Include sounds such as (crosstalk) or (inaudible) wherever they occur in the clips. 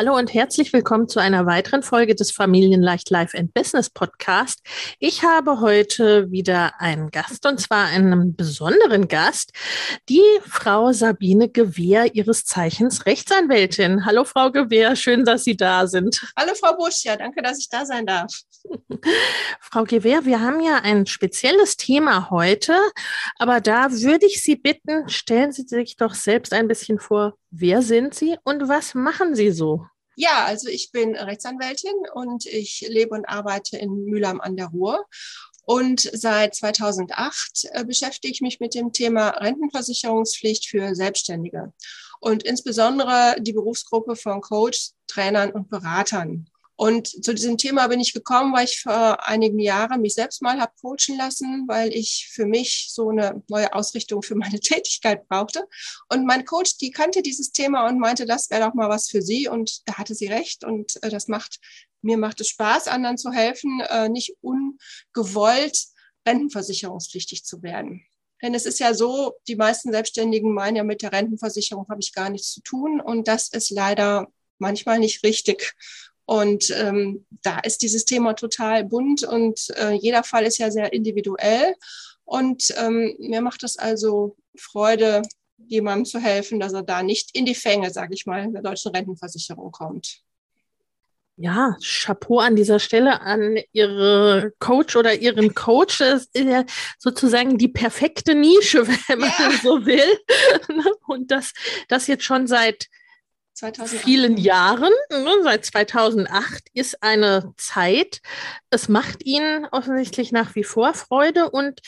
Hallo und herzlich willkommen zu einer weiteren Folge des Familienleicht Life and Business Podcast. Ich habe heute wieder einen Gast und zwar einen besonderen Gast, die Frau Sabine Gewehr, ihres Zeichens Rechtsanwältin. Hallo Frau Gewehr, schön, dass Sie da sind. Hallo Frau Busch, ja, danke, dass ich da sein darf. (laughs) Frau Gewehr, wir haben ja ein spezielles Thema heute, aber da würde ich Sie bitten, stellen Sie sich doch selbst ein bisschen vor, wer sind Sie und was machen Sie so? Ja, also ich bin Rechtsanwältin und ich lebe und arbeite in Mühlheim an der Ruhr. Und seit 2008 äh, beschäftige ich mich mit dem Thema Rentenversicherungspflicht für Selbstständige und insbesondere die Berufsgruppe von Coach, Trainern und Beratern. Und zu diesem Thema bin ich gekommen, weil ich vor einigen Jahren mich selbst mal habe coachen lassen, weil ich für mich so eine neue Ausrichtung für meine (laughs) Tätigkeit brauchte. Und mein Coach, die kannte dieses Thema und meinte, das wäre doch mal was für sie. Und da hatte sie recht. Und äh, das macht, mir macht es Spaß, anderen zu helfen, äh, nicht ungewollt rentenversicherungspflichtig zu werden. Denn es ist ja so, die meisten Selbstständigen meinen ja mit der Rentenversicherung habe ich gar nichts zu tun. Und das ist leider manchmal nicht richtig. Und ähm, da ist dieses Thema total bunt und äh, jeder Fall ist ja sehr individuell. Und ähm, mir macht es also Freude, jemandem zu helfen, dass er da nicht in die Fänge, sage ich mal, der deutschen Rentenversicherung kommt. Ja, Chapeau an dieser Stelle an Ihre Coach oder Ihren Coach. Das ist ja sozusagen die perfekte Nische, (laughs) wenn man ja. so will. (laughs) Und das, das jetzt schon seit 2008. vielen Jahren, ne, seit 2008, ist eine Zeit. Es macht Ihnen offensichtlich nach wie vor Freude und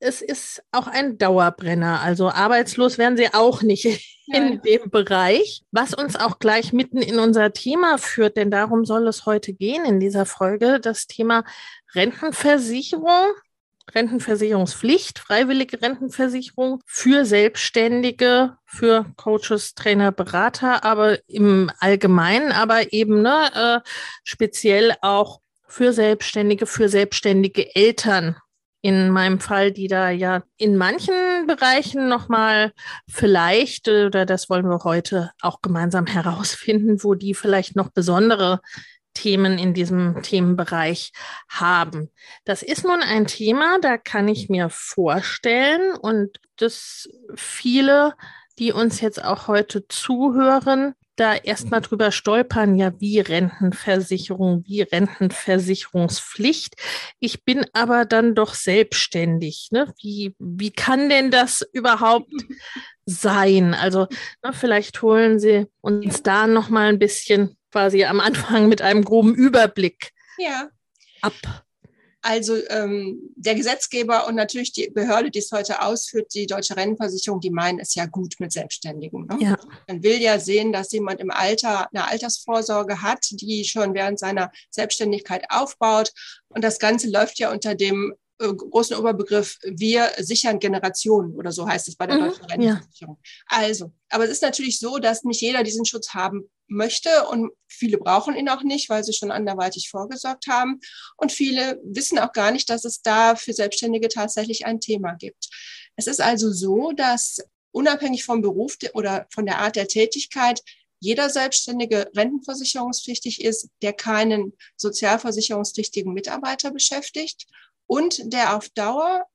es ist auch ein Dauerbrenner. Also arbeitslos werden Sie auch nicht (laughs) in dem Bereich, was uns auch gleich mitten in unser Thema führt, denn darum soll es heute gehen in dieser Folge, das Thema Rentenversicherung Rentenversicherungspflicht, freiwillige Rentenversicherung für Selbstständige, für Coaches, Trainer, Berater, aber im Allgemeinen, aber eben ne, äh, speziell auch für Selbstständige, für selbstständige Eltern. In meinem Fall, die da ja in manchen Bereichen nochmal vielleicht, oder das wollen wir heute auch gemeinsam herausfinden, wo die vielleicht noch besondere Themen in diesem Themenbereich haben. Das ist nun ein Thema, da kann ich mir vorstellen und dass viele, die uns jetzt auch heute zuhören, da erstmal drüber stolpern, ja, wie Rentenversicherung, wie Rentenversicherungspflicht. Ich bin aber dann doch selbstständig. Ne? Wie, wie kann denn das überhaupt sein? Also, na, vielleicht holen Sie uns da noch mal ein bisschen quasi am Anfang mit einem groben Überblick ja. ab. Also ähm, der Gesetzgeber und natürlich die Behörde, die es heute ausführt, die Deutsche Rentenversicherung, die meinen es ja gut mit Selbstständigen. Ne? Ja. Man will ja sehen, dass jemand im Alter eine Altersvorsorge hat, die schon während seiner Selbstständigkeit aufbaut. Und das Ganze läuft ja unter dem äh, großen Oberbegriff, wir sichern Generationen oder so heißt es bei der mhm, deutschen Rentenversicherung. Ja. Also, aber es ist natürlich so, dass nicht jeder diesen Schutz haben möchte und viele brauchen ihn auch nicht, weil sie schon anderweitig vorgesorgt haben und viele wissen auch gar nicht, dass es da für Selbstständige tatsächlich ein Thema gibt. Es ist also so, dass unabhängig vom Beruf oder von der Art der Tätigkeit jeder Selbstständige rentenversicherungspflichtig ist, der keinen sozialversicherungspflichtigen Mitarbeiter beschäftigt und der auf Dauer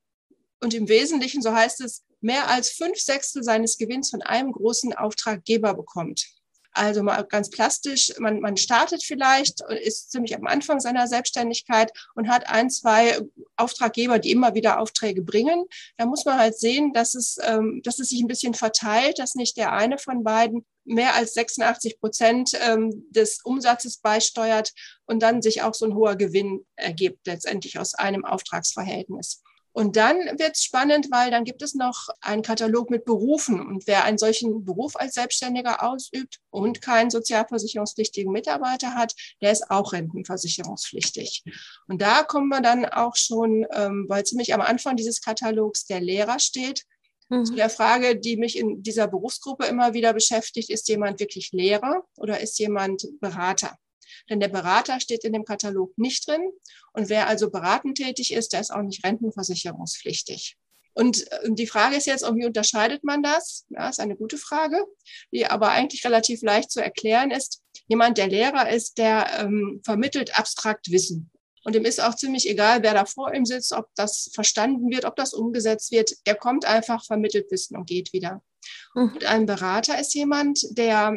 und im Wesentlichen, so heißt es, mehr als fünf Sechstel seines Gewinns von einem großen Auftraggeber bekommt. Also mal ganz plastisch, man, man startet vielleicht, ist ziemlich am Anfang seiner Selbstständigkeit und hat ein, zwei Auftraggeber, die immer wieder Aufträge bringen. Da muss man halt sehen, dass es, ähm, dass es sich ein bisschen verteilt, dass nicht der eine von beiden mehr als 86 Prozent ähm, des Umsatzes beisteuert und dann sich auch so ein hoher Gewinn ergibt, letztendlich aus einem Auftragsverhältnis. Und dann wird es spannend, weil dann gibt es noch einen Katalog mit Berufen. Und wer einen solchen Beruf als Selbstständiger ausübt und keinen sozialversicherungspflichtigen Mitarbeiter hat, der ist auch rentenversicherungspflichtig. Und da kommen wir dann auch schon, ähm, weil ziemlich am Anfang dieses Katalogs der Lehrer steht, mhm. zu der Frage, die mich in dieser Berufsgruppe immer wieder beschäftigt, ist jemand wirklich Lehrer oder ist jemand Berater? Denn der Berater steht in dem Katalog nicht drin. Und wer also beratend tätig ist, der ist auch nicht rentenversicherungspflichtig. Und äh, die Frage ist jetzt, wie unterscheidet man das? Ja, ist eine gute Frage, die aber eigentlich relativ leicht zu erklären ist. Jemand, der Lehrer ist, der ähm, vermittelt abstrakt Wissen. Und ihm ist auch ziemlich egal, wer da vor ihm sitzt, ob das verstanden wird, ob das umgesetzt wird. Er kommt einfach, vermittelt Wissen und geht wieder. Mhm. Und ein Berater ist jemand, der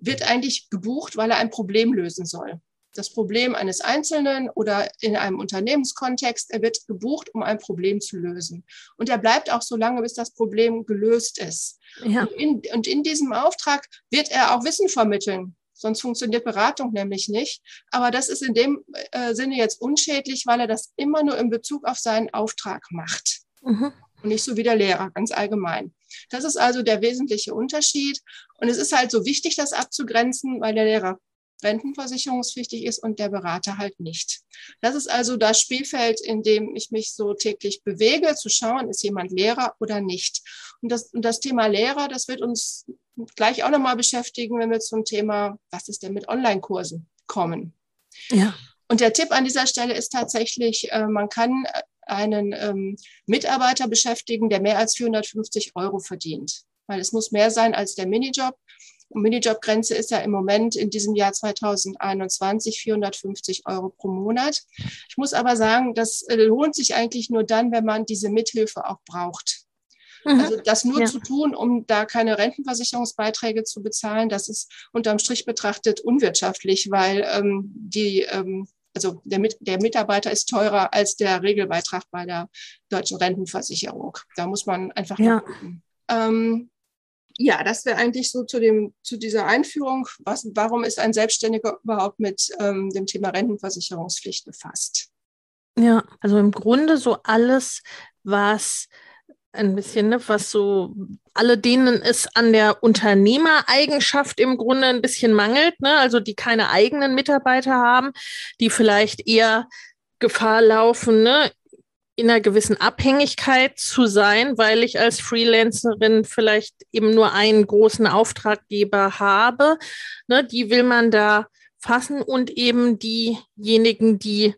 wird eigentlich gebucht, weil er ein Problem lösen soll. Das Problem eines Einzelnen oder in einem Unternehmenskontext, er wird gebucht, um ein Problem zu lösen. Und er bleibt auch so lange, bis das Problem gelöst ist. Ja. Und, in, und in diesem Auftrag wird er auch Wissen vermitteln. Sonst funktioniert Beratung nämlich nicht. Aber das ist in dem äh, Sinne jetzt unschädlich, weil er das immer nur in Bezug auf seinen Auftrag macht. Mhm und nicht so wie der Lehrer, ganz allgemein. Das ist also der wesentliche Unterschied. Und es ist halt so wichtig, das abzugrenzen, weil der Lehrer rentenversicherungspflichtig ist und der Berater halt nicht. Das ist also das Spielfeld, in dem ich mich so täglich bewege, zu schauen, ist jemand Lehrer oder nicht. Und das, und das Thema Lehrer, das wird uns gleich auch nochmal beschäftigen, wenn wir zum Thema, was ist denn mit Online-Kursen kommen. Ja. Und der Tipp an dieser Stelle ist tatsächlich, äh, man kann einen ähm, Mitarbeiter beschäftigen, der mehr als 450 Euro verdient. Weil es muss mehr sein als der Minijob. Und Minijobgrenze ist ja im Moment in diesem Jahr 2021 450 Euro pro Monat. Ich muss aber sagen, das äh, lohnt sich eigentlich nur dann, wenn man diese Mithilfe auch braucht. Mhm. Also das nur ja. zu tun, um da keine Rentenversicherungsbeiträge zu bezahlen, das ist unterm Strich betrachtet unwirtschaftlich, weil ähm, die ähm, also der, der Mitarbeiter ist teurer als der Regelbeitrag bei der deutschen Rentenversicherung. Da muss man einfach ja. gucken. Ähm, ja, das wäre eigentlich so zu, dem, zu dieser Einführung. Was, warum ist ein Selbstständiger überhaupt mit ähm, dem Thema Rentenversicherungspflicht befasst? Ja, also im Grunde so alles, was ein bisschen, ne, was so alle denen es an der Unternehmereigenschaft im Grunde ein bisschen mangelt, ne? also die keine eigenen Mitarbeiter haben, die vielleicht eher Gefahr laufen, ne? in einer gewissen Abhängigkeit zu sein, weil ich als Freelancerin vielleicht eben nur einen großen Auftraggeber habe. Ne? Die will man da fassen und eben diejenigen, die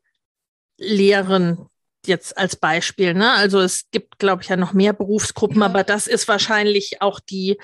lehren, jetzt als Beispiel. Ne? Also es gibt, glaube ich, ja noch mehr Berufsgruppen, ja. aber das ist wahrscheinlich auch die,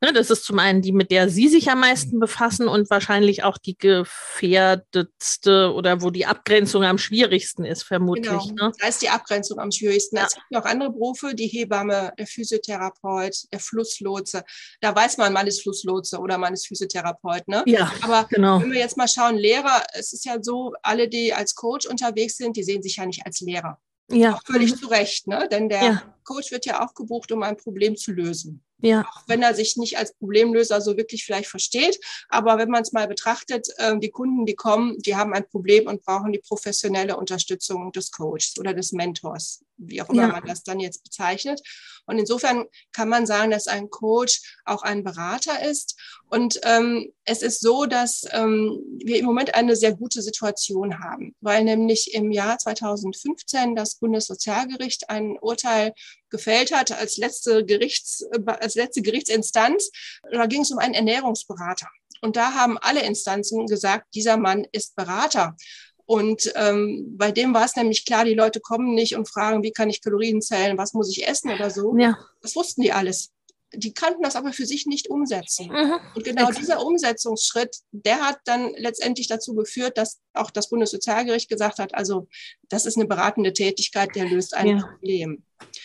ne, das ist zum einen die, mit der Sie sich am meisten befassen und wahrscheinlich auch die gefährdetste oder wo die Abgrenzung am schwierigsten ist, vermutlich. Genau. Ne? Da ist die Abgrenzung am schwierigsten. Ja. Es gibt noch andere Berufe, die Hebamme, der Physiotherapeut, der Flusslotse. Da weiß man, man ist Flusslotse oder man ist Physiotherapeut. Ne? Ja, aber genau. wenn wir jetzt mal schauen, Lehrer, es ist ja so, alle, die als Coach unterwegs sind, die sehen sich ja nicht als Lehrer. Ja. Auch völlig zu Recht, ne? denn der ja. Coach wird ja auch gebucht, um ein Problem zu lösen. Ja. Auch wenn er sich nicht als Problemlöser so wirklich vielleicht versteht. Aber wenn man es mal betrachtet, äh, die Kunden, die kommen, die haben ein Problem und brauchen die professionelle Unterstützung des Coaches oder des Mentors, wie auch immer ja. man das dann jetzt bezeichnet. Und insofern kann man sagen, dass ein Coach auch ein Berater ist. Und ähm, es ist so, dass ähm, wir im Moment eine sehr gute Situation haben, weil nämlich im Jahr 2015 das Bundessozialgericht ein Urteil gefällt hat als letzte, Gerichts, als letzte Gerichtsinstanz. Da ging es um einen Ernährungsberater. Und da haben alle Instanzen gesagt, dieser Mann ist Berater. Und ähm, bei dem war es nämlich klar, die Leute kommen nicht und fragen, wie kann ich Kalorien zählen, was muss ich essen oder so. Ja. Das wussten die alles die kannten das aber für sich nicht umsetzen. Mhm. Und genau Exakt. dieser Umsetzungsschritt, der hat dann letztendlich dazu geführt, dass auch das Bundessozialgericht gesagt hat, also das ist eine beratende Tätigkeit, der löst ein Ja. Problem.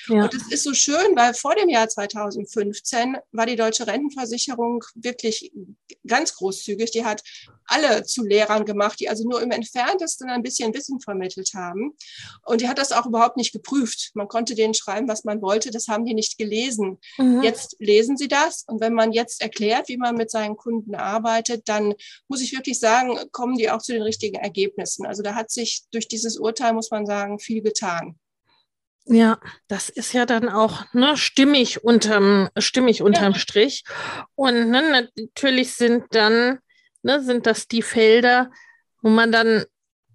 Ja. Und es ist so schön, weil vor dem Jahr 2015 war die deutsche Rentenversicherung wirklich ganz großzügig. Die hat alle zu Lehrern gemacht, die also nur im entferntesten ein bisschen Wissen vermittelt haben. Und die hat das auch überhaupt nicht geprüft. Man konnte denen schreiben, was man wollte. Das haben die nicht gelesen. Mhm. Jetzt lesen sie das. Und wenn man jetzt erklärt, wie man mit seinen Kunden arbeitet, dann muss ich wirklich sagen, kommen die auch zu den richtigen Ergebnissen. Also da hat sich durch dieses Urteil, muss man sagen, viel getan. Ja, das ist ja dann auch ne, stimmig unterm, stimmig unterm Strich. Und ne, natürlich sind dann, ne, sind das die Felder, wo man dann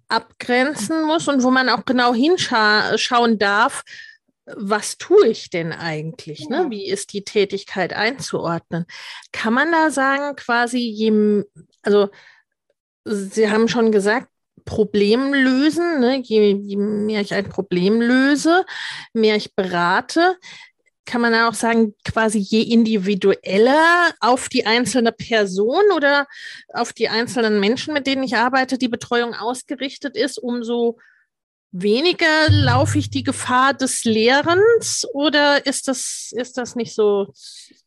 abgrenzen muss und wo man auch genau hinschauen darf, was tue ich denn eigentlich? Ne? Ja. Wie ist die Tätigkeit einzuordnen? Kann man da sagen, quasi, je, also Sie haben schon gesagt, Problem lösen, ne? je, je mehr ich ein Problem löse, mehr ich berate, kann man auch sagen, quasi je individueller auf die einzelne Person oder auf die einzelnen Menschen, mit denen ich arbeite, die Betreuung ausgerichtet ist, umso weniger laufe ich die Gefahr des Lehrens oder ist das, ist das nicht so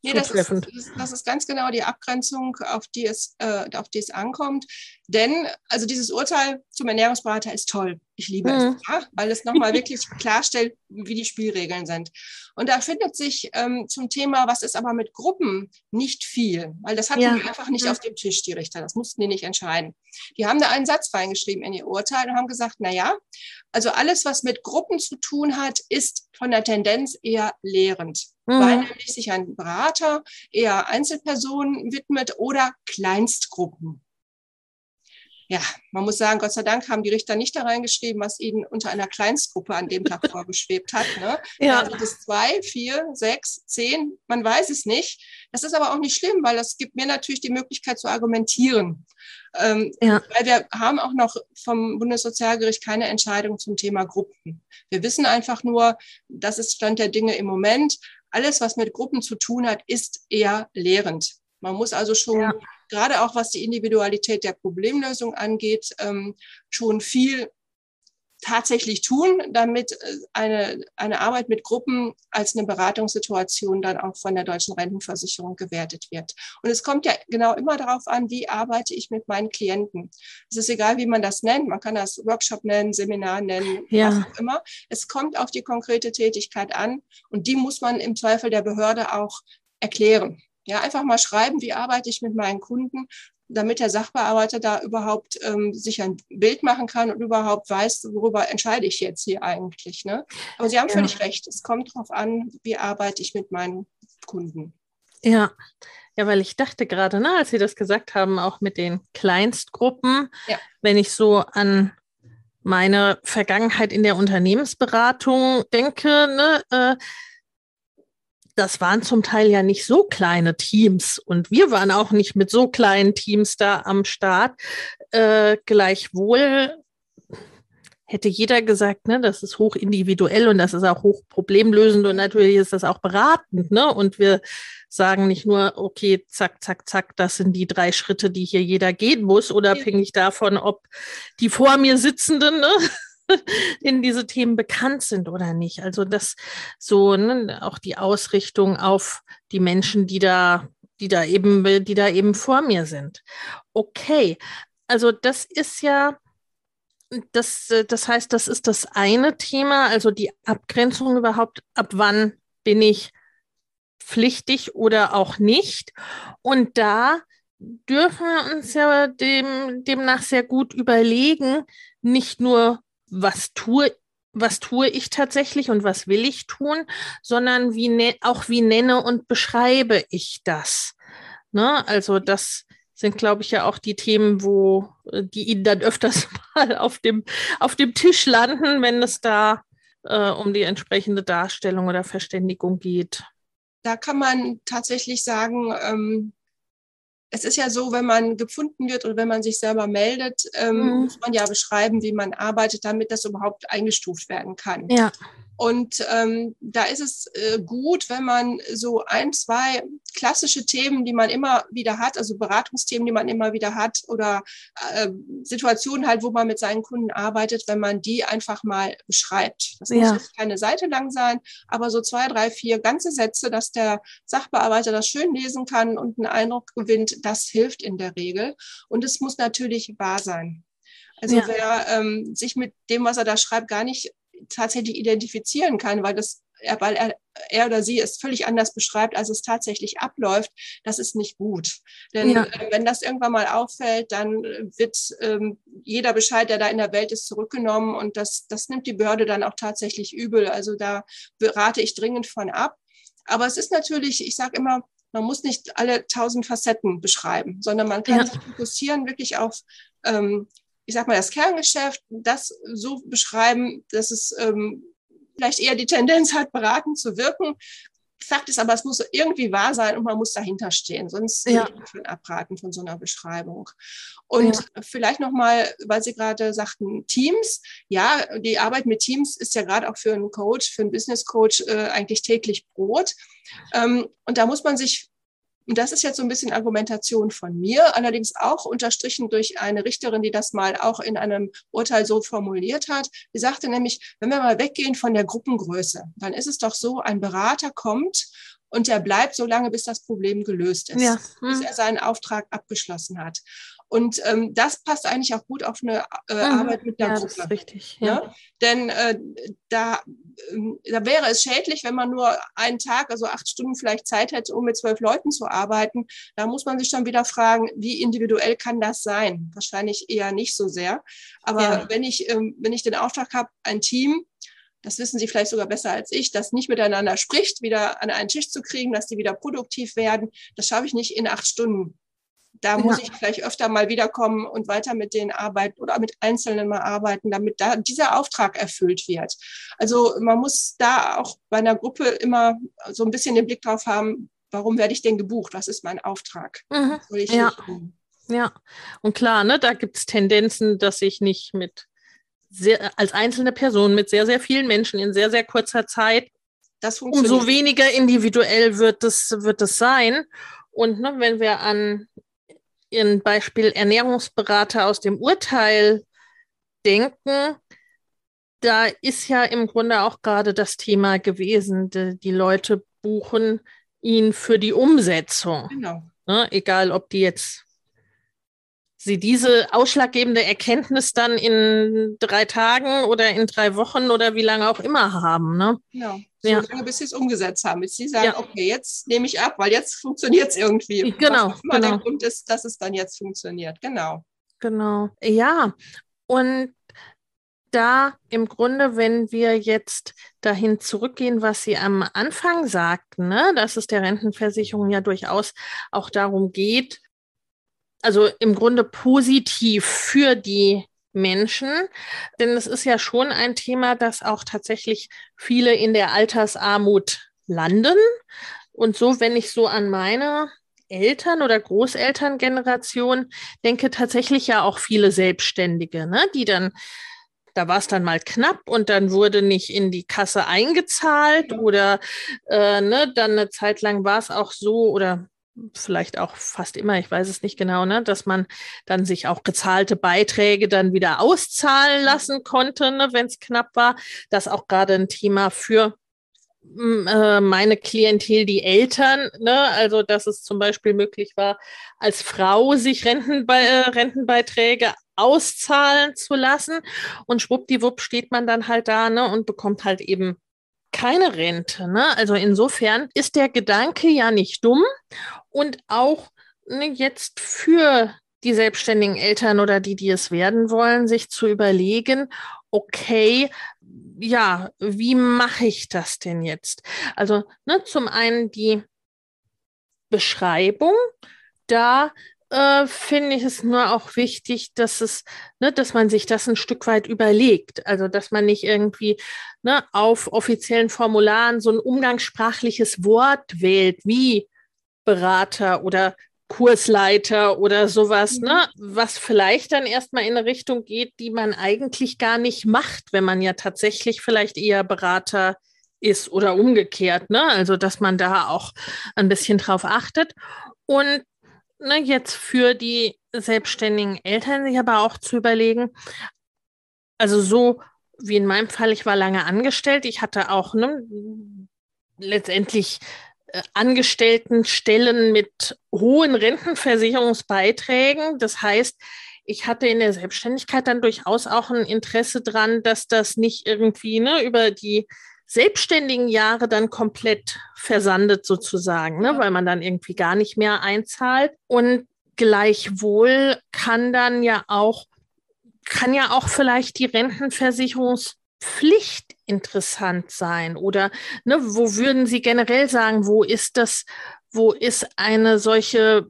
Nee, das ist, zutreffend? das- das ist ganz genau die Abgrenzung, auf die es, äh, auf die es ankommt. Denn also dieses Urteil zum Ernährungsberater ist toll. Ich liebe Mhm. es, ja? weil es nochmal (laughs) wirklich klarstellt, wie die Spielregeln sind. Und da findet sich ähm, zum Thema, was ist aber mit Gruppen, nicht viel, weil das hatten Ja. die einfach nicht Mhm. auf dem Tisch, die Richter. Das mussten die nicht entscheiden. Die haben da einen Satz reingeschrieben in ihr Urteil und haben gesagt, na ja, also alles, was mit Gruppen zu tun hat, ist von der Tendenz eher lehrend weil Mhm. nämlich sich ein Berater eher Einzelpersonen widmet oder Kleinstgruppen. Ja, man muss sagen, Gott sei Dank haben die Richter nicht da reingeschrieben, was ihnen unter einer Kleinstgruppe an dem Tag (laughs) vorgeschwebt hat. Ne? Ja. Da sind es zwei, vier, sechs, zehn, man weiß es nicht. Das ist aber auch nicht schlimm, weil das gibt mir natürlich die Möglichkeit zu argumentieren. Ähm, Ja. Weil wir haben auch noch vom Bundessozialgericht keine Entscheidung zum Thema Gruppen. Wir wissen einfach nur, das ist Stand der Dinge im Moment. Alles, was mit Gruppen zu tun hat, ist eher lehrend. Man muss also schon, Ja. Gerade auch was die Individualität der Problemlösung angeht, ähm, schon viel tatsächlich tun, damit äh, eine, eine Arbeit mit Gruppen als eine Beratungssituation dann auch von der deutschen Rentenversicherung gewertet wird. Und es kommt ja genau immer darauf an, wie arbeite ich mit meinen Klienten. Es ist egal, wie man das nennt. Man kann das Workshop nennen, Seminar nennen, Ja. was auch immer. Es kommt auf die konkrete Tätigkeit an und die muss man im Zweifel der Behörde auch erklären. Ja, einfach mal schreiben, wie arbeite ich mit meinen Kunden, damit der Sachbearbeiter da überhaupt ähm, sich ein Bild machen kann und überhaupt weiß, worüber entscheide ich jetzt hier eigentlich. Ne? Aber Sie haben Ja. völlig recht. Es kommt darauf an, wie arbeite ich mit meinen Kunden. Ja. Ja, weil ich dachte gerade, ne, als Sie das gesagt haben, auch mit den Kleinstgruppen, Ja. wenn ich so an meine Vergangenheit in der Unternehmensberatung denke, ne, äh, das waren zum Teil ja nicht so kleine Teams und wir waren auch nicht mit so kleinen Teams da am Start. Äh, gleichwohl hätte jeder gesagt, ne, das ist hoch individuell und das ist auch hoch problemlösend und natürlich ist das auch beratend, ne? Und wir sagen nicht nur, okay, zack, zack, zack, das sind die drei Schritte, die hier jeder gehen muss, unabhängig davon, ob die vor mir sitzenden, ne? (laughs) denen diese Themen bekannt sind oder nicht. Also das so, ne, auch die Ausrichtung auf die Menschen, die da, die da eben, die da eben vor mir sind. Okay, also das ist ja, das, äh, das heißt, das ist das eine Thema, also die Abgrenzung überhaupt, ab wann bin ich pflichtig oder auch nicht. Und da dürfen wir uns ja dem, demnach sehr gut überlegen, nicht nur, was tue, was tue ich tatsächlich und was will ich tun, sondern wie auch wie nenne und beschreibe ich das. Ne? Also das sind, glaube ich, ja auch die Themen, wo äh, die Ihnen dann öfters (laughs) mal auf dem, auf dem Tisch landen, wenn es da äh, um die entsprechende Darstellung oder Verständigung geht. Da kann man tatsächlich sagen, ähm, es ist ja so, wenn man gefunden wird oder wenn man sich selber meldet, ähm, Mhm. muss man ja beschreiben, wie man arbeitet, damit das überhaupt eingestuft werden kann. Ja. Und ähm, da ist es äh, gut, wenn man so ein, zwei klassische Themen, die man immer wieder hat, also Beratungsthemen, die man immer wieder hat oder äh, Situationen halt, wo man mit seinen Kunden arbeitet, wenn man die einfach mal beschreibt. Das ja. muss jetzt keine Seite lang sein, aber so zwei, drei, vier ganze Sätze, dass der Sachbearbeiter das schön lesen kann und einen Eindruck gewinnt, das hilft in der Regel. Und es muss natürlich wahr sein. Also ja. wer ähm, sich mit dem, was er da schreibt, gar nicht tatsächlich identifizieren kann, weil das weil er, er oder sie es völlig anders beschreibt, als es tatsächlich abläuft, das ist nicht gut. Denn ja. Äh, wenn das irgendwann mal auffällt, dann wird ähm, jeder Bescheid, der da in der Welt ist, zurückgenommen und das, das nimmt die Behörde dann auch tatsächlich übel. Also da berate ich dringend von ab. Aber es ist natürlich, ich sage immer, man muss nicht alle tausend Facetten beschreiben, sondern man kann ja. sich fokussieren wirklich auf ähm, ich sag mal, das Kerngeschäft, das so beschreiben, dass es ähm, vielleicht eher die Tendenz hat, beraten zu wirken. Fakt ist aber, es muss irgendwie wahr sein und man muss dahinter stehen, sonst ja. würde ich abraten von so einer Beschreibung. Und ja. vielleicht nochmal, weil Sie gerade sagten, Teams. Ja, die Arbeit mit Teams ist ja gerade auch für einen Coach, für einen Business Coach äh, eigentlich täglich Brot. Ähm, und da muss man sich und das ist jetzt so ein bisschen Argumentation von mir, allerdings auch unterstrichen durch eine Richterin, die das mal auch in einem Urteil so formuliert hat. Die sagte nämlich, wenn wir mal weggehen von der Gruppengröße, dann ist es doch so, ein Berater kommt und der bleibt so lange, bis das Problem gelöst ist, ja. hm. bis er seinen Auftrag abgeschlossen hat. Und ähm, das passt eigentlich auch gut auf eine äh, mhm. Arbeit mit der ja, Gruppe. Das ist richtig. Ja. ja? Denn äh, da, äh, da wäre es schädlich, wenn man nur einen Tag, also acht Stunden vielleicht Zeit hätte, um mit zwölf Leuten zu arbeiten. Da muss man sich dann wieder fragen, wie individuell kann das sein? Wahrscheinlich eher nicht so sehr. Aber ja. wenn ich, ähm, wenn ich den Auftrag habe, ein Team das wissen Sie vielleicht sogar besser als ich, das nicht miteinander spricht, wieder an einen Tisch zu kriegen, dass die wieder produktiv werden, das schaffe ich nicht in acht Stunden da muss ja. ich vielleicht öfter mal wiederkommen und weiter mit denen arbeiten oder mit Einzelnen mal arbeiten, damit da dieser Auftrag erfüllt wird. Also man muss da auch bei einer Gruppe immer so ein bisschen den Blick drauf haben, warum werde ich denn gebucht? Was ist mein Auftrag? Mhm. ja. ja, und klar, ne, da gibt es Tendenzen, dass ich nicht mit sehr, als einzelne Person mit sehr, sehr vielen Menschen in sehr, sehr kurzer Zeit umso weniger individuell wird es, wird es sein. Und ne, wenn wir an Ihren Beispiel Ernährungsberater aus dem Urteil denken, da ist ja im Grunde auch gerade das Thema gewesen, die, die Leute buchen ihn für die Umsetzung. Genau. Ne, egal, ob die jetzt sie diese ausschlaggebende Erkenntnis dann in drei Tagen oder in drei Wochen oder wie lange auch immer haben. Ne? Genau. So ja. lange, bis sie es umgesetzt haben. Bis sie sagen, ja. okay, jetzt nehme ich ab, weil jetzt funktioniert es irgendwie. Genau. Was immer genau. der Grund ist, dass es dann jetzt funktioniert. Genau. Genau. Ja. Und da im Grunde, wenn wir jetzt dahin zurückgehen, was Sie am Anfang sagten, ne, dass es der Rentenversicherung ja durchaus auch darum geht, also im Grunde positiv für die Menschen, denn es ist ja schon ein Thema, das auch tatsächlich viele in der Altersarmut landen. Und so, wenn ich so an meine Eltern- oder Großelterngeneration denke, tatsächlich ja auch viele Selbstständige, ne, die dann da war es dann mal knapp und dann wurde nicht in die Kasse eingezahlt oder äh, ne, dann eine Zeit lang war es auch so oder vielleicht auch fast immer, ich weiß es nicht genau, ne, dass man dann sich auch gezahlte Beiträge dann wieder auszahlen lassen konnte, ne, wenn es knapp war. Das auch gerade ein Thema für mm, äh, meine Klientel, die Eltern, ne, also dass es zum Beispiel möglich war, als Frau sich Rentenbe äh, Rentenbeiträge auszahlen zu lassen und schwuppdiwupp steht man dann halt da ne, und bekommt halt eben keine Rente. Ne? Also insofern ist der Gedanke ja nicht dumm und auch ne, jetzt für die selbstständigen Eltern oder die, die es werden wollen, sich zu überlegen, okay, ja, wie mache ich das denn jetzt? Also ne, zum einen die Beschreibung, da äh, finde ich es nur auch wichtig, dass es, ne, dass man sich das ein Stück weit überlegt. Also dass man nicht irgendwie ne, auf offiziellen Formularen so ein umgangssprachliches Wort wählt wie Berater oder Kursleiter oder sowas, mhm. ne? Was vielleicht dann erstmal in eine Richtung geht, die man eigentlich gar nicht macht, wenn man ja tatsächlich vielleicht eher Berater ist oder umgekehrt, ne? Also, dass man da auch ein bisschen drauf achtet. Und ne, jetzt für die selbstständigen Eltern sich aber auch zu überlegen, also so wie in meinem Fall, ich war lange angestellt, ich hatte auch ne, letztendlich äh, Angestelltenstellen mit hohen Rentenversicherungsbeiträgen. Das heißt, ich hatte in der Selbstständigkeit dann durchaus auch ein Interesse dran, dass das nicht irgendwie ne, über die selbstständigen Jahre dann komplett versandet sozusagen, ne, weil man dann irgendwie gar nicht mehr einzahlt. Und gleichwohl kann dann ja auch, kann ja auch vielleicht die Rentenversicherungspflicht interessant sein? Oder ne, wo würden Sie generell sagen, wo ist das, wo ist eine solche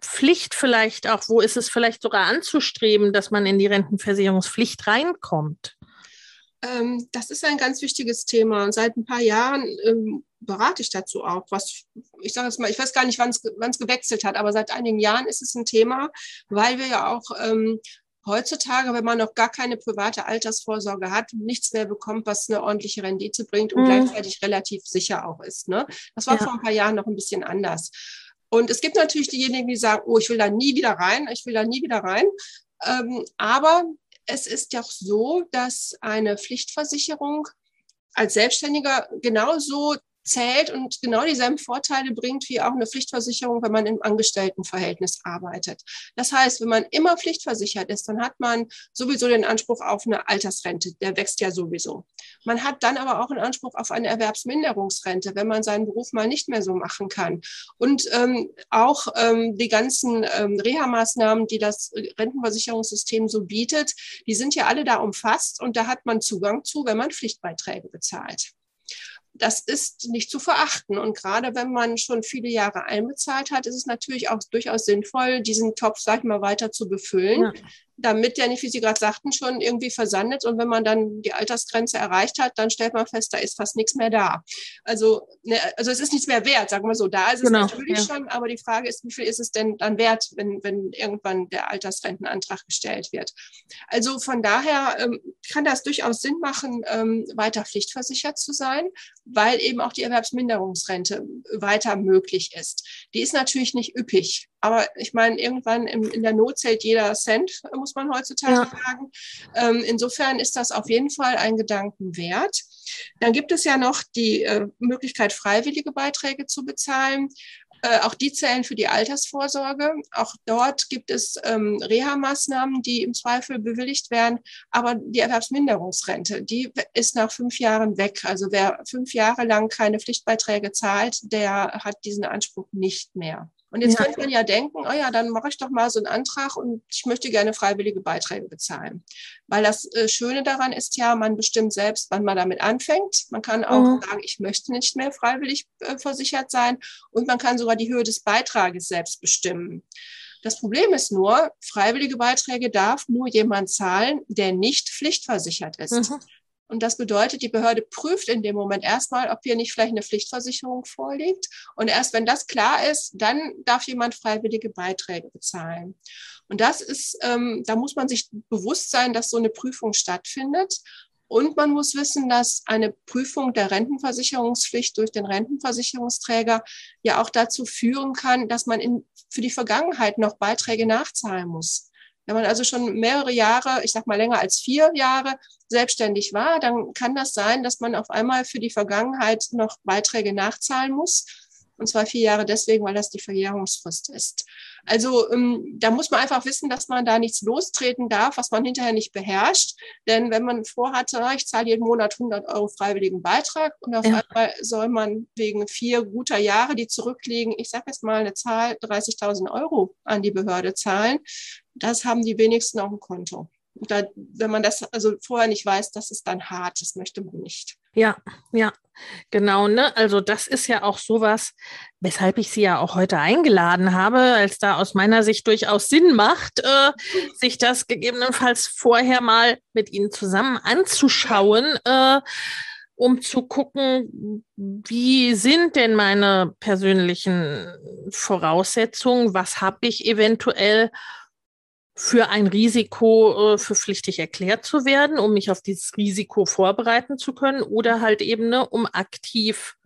Pflicht vielleicht auch, wo ist es vielleicht sogar anzustreben, dass man in die Rentenversicherungspflicht reinkommt? Ähm, das ist ein ganz wichtiges Thema. Und seit ein paar Jahren ähm, berate ich dazu auch. Was, ich sage jetzt mal, ich weiß gar nicht, wann es gewechselt hat, aber seit einigen Jahren ist es ein Thema, weil wir ja auch ähm, heutzutage, wenn man noch gar keine private Altersvorsorge hat, nichts mehr bekommt, was eine ordentliche Rendite bringt und mhm. gleichzeitig relativ sicher auch ist. Ne? Das war ja. vor ein paar Jahren noch ein bisschen anders. Und es gibt natürlich diejenigen, die sagen, oh, ich will da nie wieder rein, ich will da nie wieder rein. Ähm, aber es ist ja auch so, dass eine Pflichtversicherung als Selbstständiger genauso zählt und genau dieselben Vorteile bringt wie auch eine Pflichtversicherung, wenn man im Angestelltenverhältnis arbeitet. Das heißt, wenn man immer pflichtversichert ist, dann hat man sowieso den Anspruch auf eine Altersrente. Der wächst ja sowieso. Man hat dann aber auch einen Anspruch auf eine Erwerbsminderungsrente, wenn man seinen Beruf mal nicht mehr so machen kann. Und ähm, auch ähm, die ganzen ähm, Reha-Maßnahmen, die das Rentenversicherungssystem so bietet, die sind ja alle da umfasst und da hat man Zugang zu, wenn man Pflichtbeiträge bezahlt das ist nicht zu verachten. Und gerade wenn man schon viele Jahre einbezahlt hat, ist es natürlich auch durchaus sinnvoll, diesen Topf, sag ich mal, weiter zu befüllen. Ja damit der nicht, wie Sie gerade sagten, schon irgendwie versandet. Und wenn man dann die Altersgrenze erreicht hat, dann stellt man fest, da ist fast nichts mehr da. Also, ne, also es ist nichts mehr wert, sagen wir so. Da ist es genau, natürlich ja. schon, aber die Frage ist, wie viel ist es denn dann wert, wenn, wenn irgendwann der Altersrentenantrag gestellt wird? Also von daher ähm, kann das durchaus Sinn machen, ähm, weiter pflichtversichert zu sein, weil eben auch die Erwerbsminderungsrente weiter möglich ist. Die ist natürlich nicht üppig. Aber ich meine, irgendwann in, in der Not zählt jeder Cent, muss man heutzutage ja. sagen. Ähm, insofern ist das auf jeden Fall ein Gedanken wert. Dann gibt es ja noch die äh, Möglichkeit, freiwillige Beiträge zu bezahlen. Äh, auch die zählen für die Altersvorsorge. Auch dort gibt es ähm, Reha-Maßnahmen, die im Zweifel bewilligt werden. Aber die Erwerbsminderungsrente, die ist nach fünf Jahren weg. Also wer fünf Jahre lang keine Pflichtbeiträge zahlt, der hat diesen Anspruch nicht mehr. Und jetzt ja. könnte man ja denken, oh ja, dann mache ich doch mal so einen Antrag und ich möchte gerne freiwillige Beiträge bezahlen. Weil das äh, Schöne daran ist ja, man bestimmt selbst, wann man damit anfängt. Man kann auch mhm. sagen, ich möchte nicht mehr freiwillig äh, versichert sein und man kann sogar die Höhe des Beitrages selbst bestimmen. Das Problem ist nur, freiwillige Beiträge darf nur jemand zahlen, der nicht pflichtversichert ist. Mhm. Und das bedeutet, die Behörde prüft in dem Moment erstmal, ob hier nicht vielleicht eine Pflichtversicherung vorliegt. Und erst wenn das klar ist, dann darf jemand freiwillige Beiträge bezahlen. Und das ist, ähm, da muss man sich bewusst sein, dass so eine Prüfung stattfindet. Und man muss wissen, dass eine Prüfung der Rentenversicherungspflicht durch den Rentenversicherungsträger ja auch dazu führen kann, dass man in, für die Vergangenheit noch Beiträge nachzahlen muss. Wenn man also schon mehrere Jahre, ich sag mal länger als vier Jahre selbstständig war, dann kann das sein, dass man auf einmal für die Vergangenheit noch Beiträge nachzahlen muss. Und zwar vier Jahre deswegen, weil das die Verjährungsfrist ist. Also ähm, da muss man einfach wissen, dass man da nichts lostreten darf, was man hinterher nicht beherrscht. Denn wenn man vorhatte, ah, ich zahle jeden Monat 100 Euro freiwilligen Beitrag und auf ja. einmal soll man wegen vier guter Jahre, die zurückliegen, ich sage jetzt mal eine Zahl, 30.000 Euro an die Behörde zahlen, das haben die wenigsten auf dem Konto. Da, wenn man das also vorher nicht weiß, das ist dann hart, das möchte man nicht. Ja, ja, genau. Ne? Also das ist ja auch sowas, weshalb ich Sie ja auch heute eingeladen habe, als da aus meiner Sicht durchaus Sinn macht, äh, sich das gegebenenfalls vorher mal mit Ihnen zusammen anzuschauen. Äh, um zu gucken, wie sind denn meine persönlichen Voraussetzungen, was habe ich eventuell für ein Risiko äh, für pflichtig erklärt zu werden, um mich auf dieses Risiko vorbereiten zu können oder halt eben, ne, um aktiv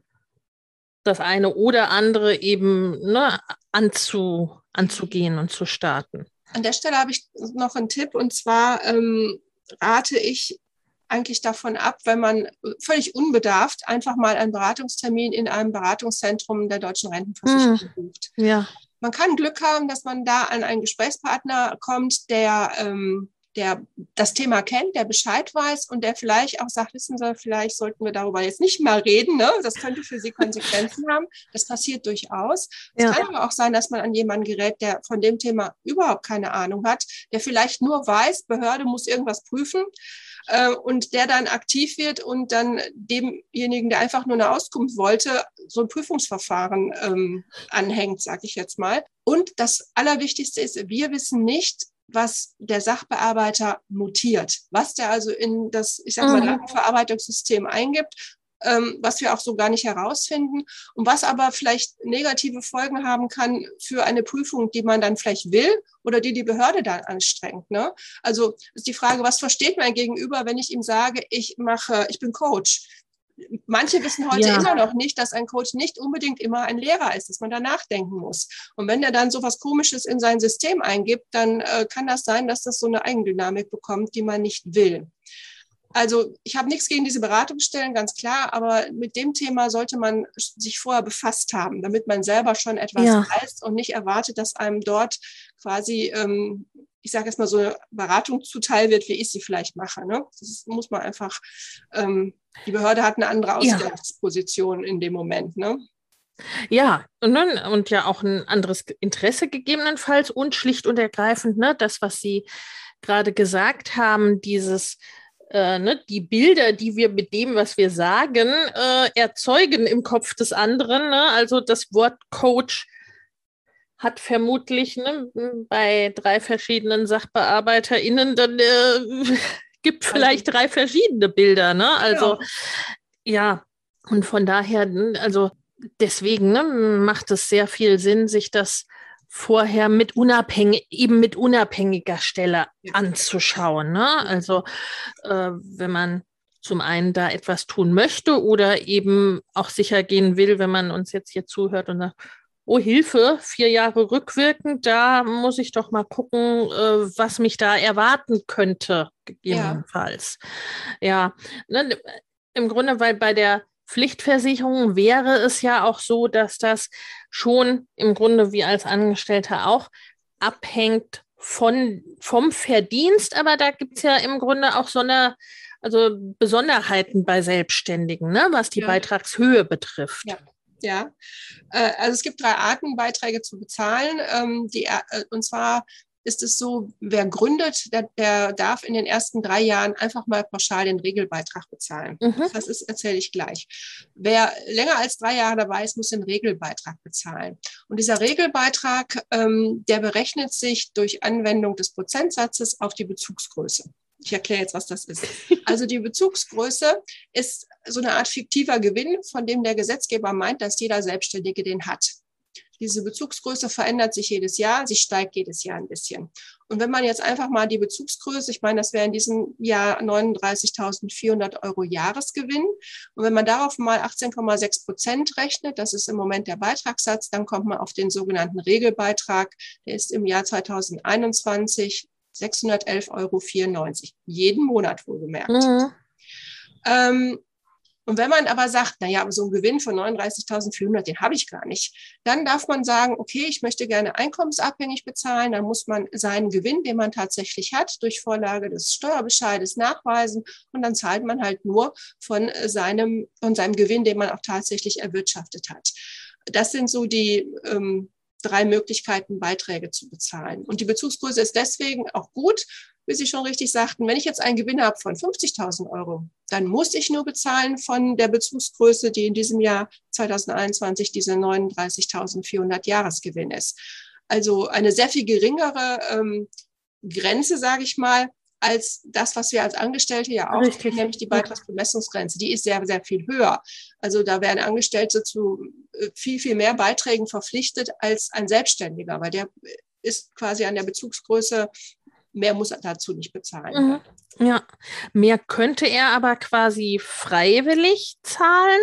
das eine oder andere eben ne, anzu, anzugehen und zu starten. An der Stelle habe ich noch einen Tipp und zwar ähm, rate ich eigentlich davon ab, wenn man völlig unbedarft einfach mal einen Beratungstermin in einem Beratungszentrum der deutschen Rentenversicherung hm. bucht. Ja. Man kann Glück haben, dass man da an einen Gesprächspartner kommt, der ähm, der das Thema kennt, der Bescheid weiß und der vielleicht auch sagt, wissen Sie, vielleicht sollten wir darüber jetzt nicht mal reden. Ne? Das könnte für Sie Konsequenzen haben. Das passiert durchaus. Es ja. kann aber auch sein, dass man an jemanden gerät, der von dem Thema überhaupt keine Ahnung hat, der vielleicht nur weiß, Behörde muss irgendwas prüfen äh, und der dann aktiv wird und dann demjenigen, der einfach nur eine Auskunft wollte, so ein Prüfungsverfahren ähm, anhängt, sage ich jetzt mal. Und das Allerwichtigste ist, wir wissen nicht, was der Sachbearbeiter notiert, was der also in das, ich sag mal, mhm. Datenverarbeitungssystem eingibt, ähm, was wir auch so gar nicht herausfinden und was aber vielleicht negative Folgen haben kann für eine Prüfung, die man dann vielleicht will oder die die Behörde dann anstrengt. Ne? Also ist die Frage, was versteht mein Gegenüber, wenn ich ihm sage, ich mache, ich bin Coach manche wissen heute ja. immer noch nicht, dass ein Coach nicht unbedingt immer ein Lehrer ist, dass man da nachdenken muss. Und wenn er dann so was Komisches in sein System eingibt, dann äh, kann das sein, dass das so eine Eigendynamik bekommt, die man nicht will. Also ich habe nichts gegen diese Beratungsstellen, ganz klar, aber mit dem Thema sollte man sich vorher befasst haben, damit man selber schon etwas ja. weiß und nicht erwartet, dass einem dort quasi ähm, ich sage jetzt mal, so eine Beratung zuteil wird, wie ich sie vielleicht mache. Ne? Das muss man einfach, ähm, die Behörde hat eine andere Ausgangsposition ja. in dem Moment. Ne? Ja, und, und ja auch ein anderes Interesse gegebenenfalls und schlicht und ergreifend, ne, das, was Sie gerade gesagt haben, dieses äh, ne, die Bilder, die wir mit dem, was wir sagen, äh, erzeugen im Kopf des anderen. Ne? Also das Wort Coach hat vermutlich ne, bei drei verschiedenen SachbearbeiterInnen dann äh, (laughs) gibt also vielleicht drei verschiedene Bilder, ne? Also ja, ja. und von daher, also deswegen ne, macht es sehr viel Sinn, sich das vorher mit unabhängig, eben mit unabhängiger Stelle ja. anzuschauen. Ne? Also äh, wenn man zum einen da etwas tun möchte oder eben auch sicher gehen will, wenn man uns jetzt hier zuhört und sagt, oh Hilfe, vier Jahre rückwirkend, da muss ich doch mal gucken, äh, was mich da erwarten könnte, gegebenenfalls. Ja, ja ne, im Grunde, weil bei der Pflichtversicherung wäre es ja auch so, dass das schon im Grunde wie als Angestellter auch abhängt von, vom Verdienst, aber da gibt es ja im Grunde auch so eine, also Besonderheiten bei Selbstständigen, ne, was die ja. Beitragshöhe betrifft. Ja. Ja, äh, also es gibt drei Arten, Beiträge zu bezahlen. Ähm, die, äh, und zwar ist es so, wer gründet, der, der, darf in den ersten drei Jahren einfach mal pauschal den Regelbeitrag bezahlen. Mhm. Das ist, erzähle ich gleich. Wer länger als drei Jahre dabei ist, muss den Regelbeitrag bezahlen. Und dieser Regelbeitrag, ähm, der berechnet sich durch Anwendung des Prozentsatzes auf die Bezugsgröße. Ich erkläre jetzt, was das ist. Also die Bezugsgröße ist so eine Art fiktiver Gewinn, von dem der Gesetzgeber meint, dass jeder Selbstständige den hat. Diese Bezugsgröße verändert sich jedes Jahr, sie steigt jedes Jahr ein bisschen. Und wenn man jetzt einfach mal die Bezugsgröße, ich meine, das wäre in diesem Jahr 39.400 Euro Jahresgewinn. Und wenn man darauf mal 18,6 Prozent rechnet, das ist im Moment der Beitragssatz, dann kommt man auf den sogenannten Regelbeitrag. Der ist im Jahr 2021 611,94 Euro. Jeden Monat wohlgemerkt. Mhm. Ähm, und wenn man aber sagt, na ja, so ein Gewinn von 39.400, den habe ich gar nicht, dann darf man sagen, okay, ich möchte gerne einkommensabhängig bezahlen, dann muss man seinen Gewinn, den man tatsächlich hat, durch Vorlage des Steuerbescheides nachweisen und dann zahlt man halt nur von seinem, von seinem Gewinn, den man auch tatsächlich erwirtschaftet hat. Das sind so die ähm, drei Möglichkeiten, Beiträge zu bezahlen. Und die Bezugsgröße ist deswegen auch gut, wie Sie schon richtig sagten, wenn ich jetzt einen Gewinn habe von 50.000 Euro, dann muss ich nur bezahlen von der Bezugsgröße, die in diesem Jahr 2021 diese 39.400 Jahresgewinn ist. Also eine sehr viel geringere ähm, Grenze, sage ich mal, als das, was wir als Angestellte ja auch, Richtig. nämlich die Beitragsbemessungsgrenze. Die ist sehr, sehr viel höher. Also da werden Angestellte zu äh, viel, viel mehr Beiträgen verpflichtet als ein Selbstständiger, weil der ist quasi an der Bezugsgröße, mehr muss er dazu nicht bezahlen. Mhm. Ja, mehr könnte er aber quasi freiwillig zahlen.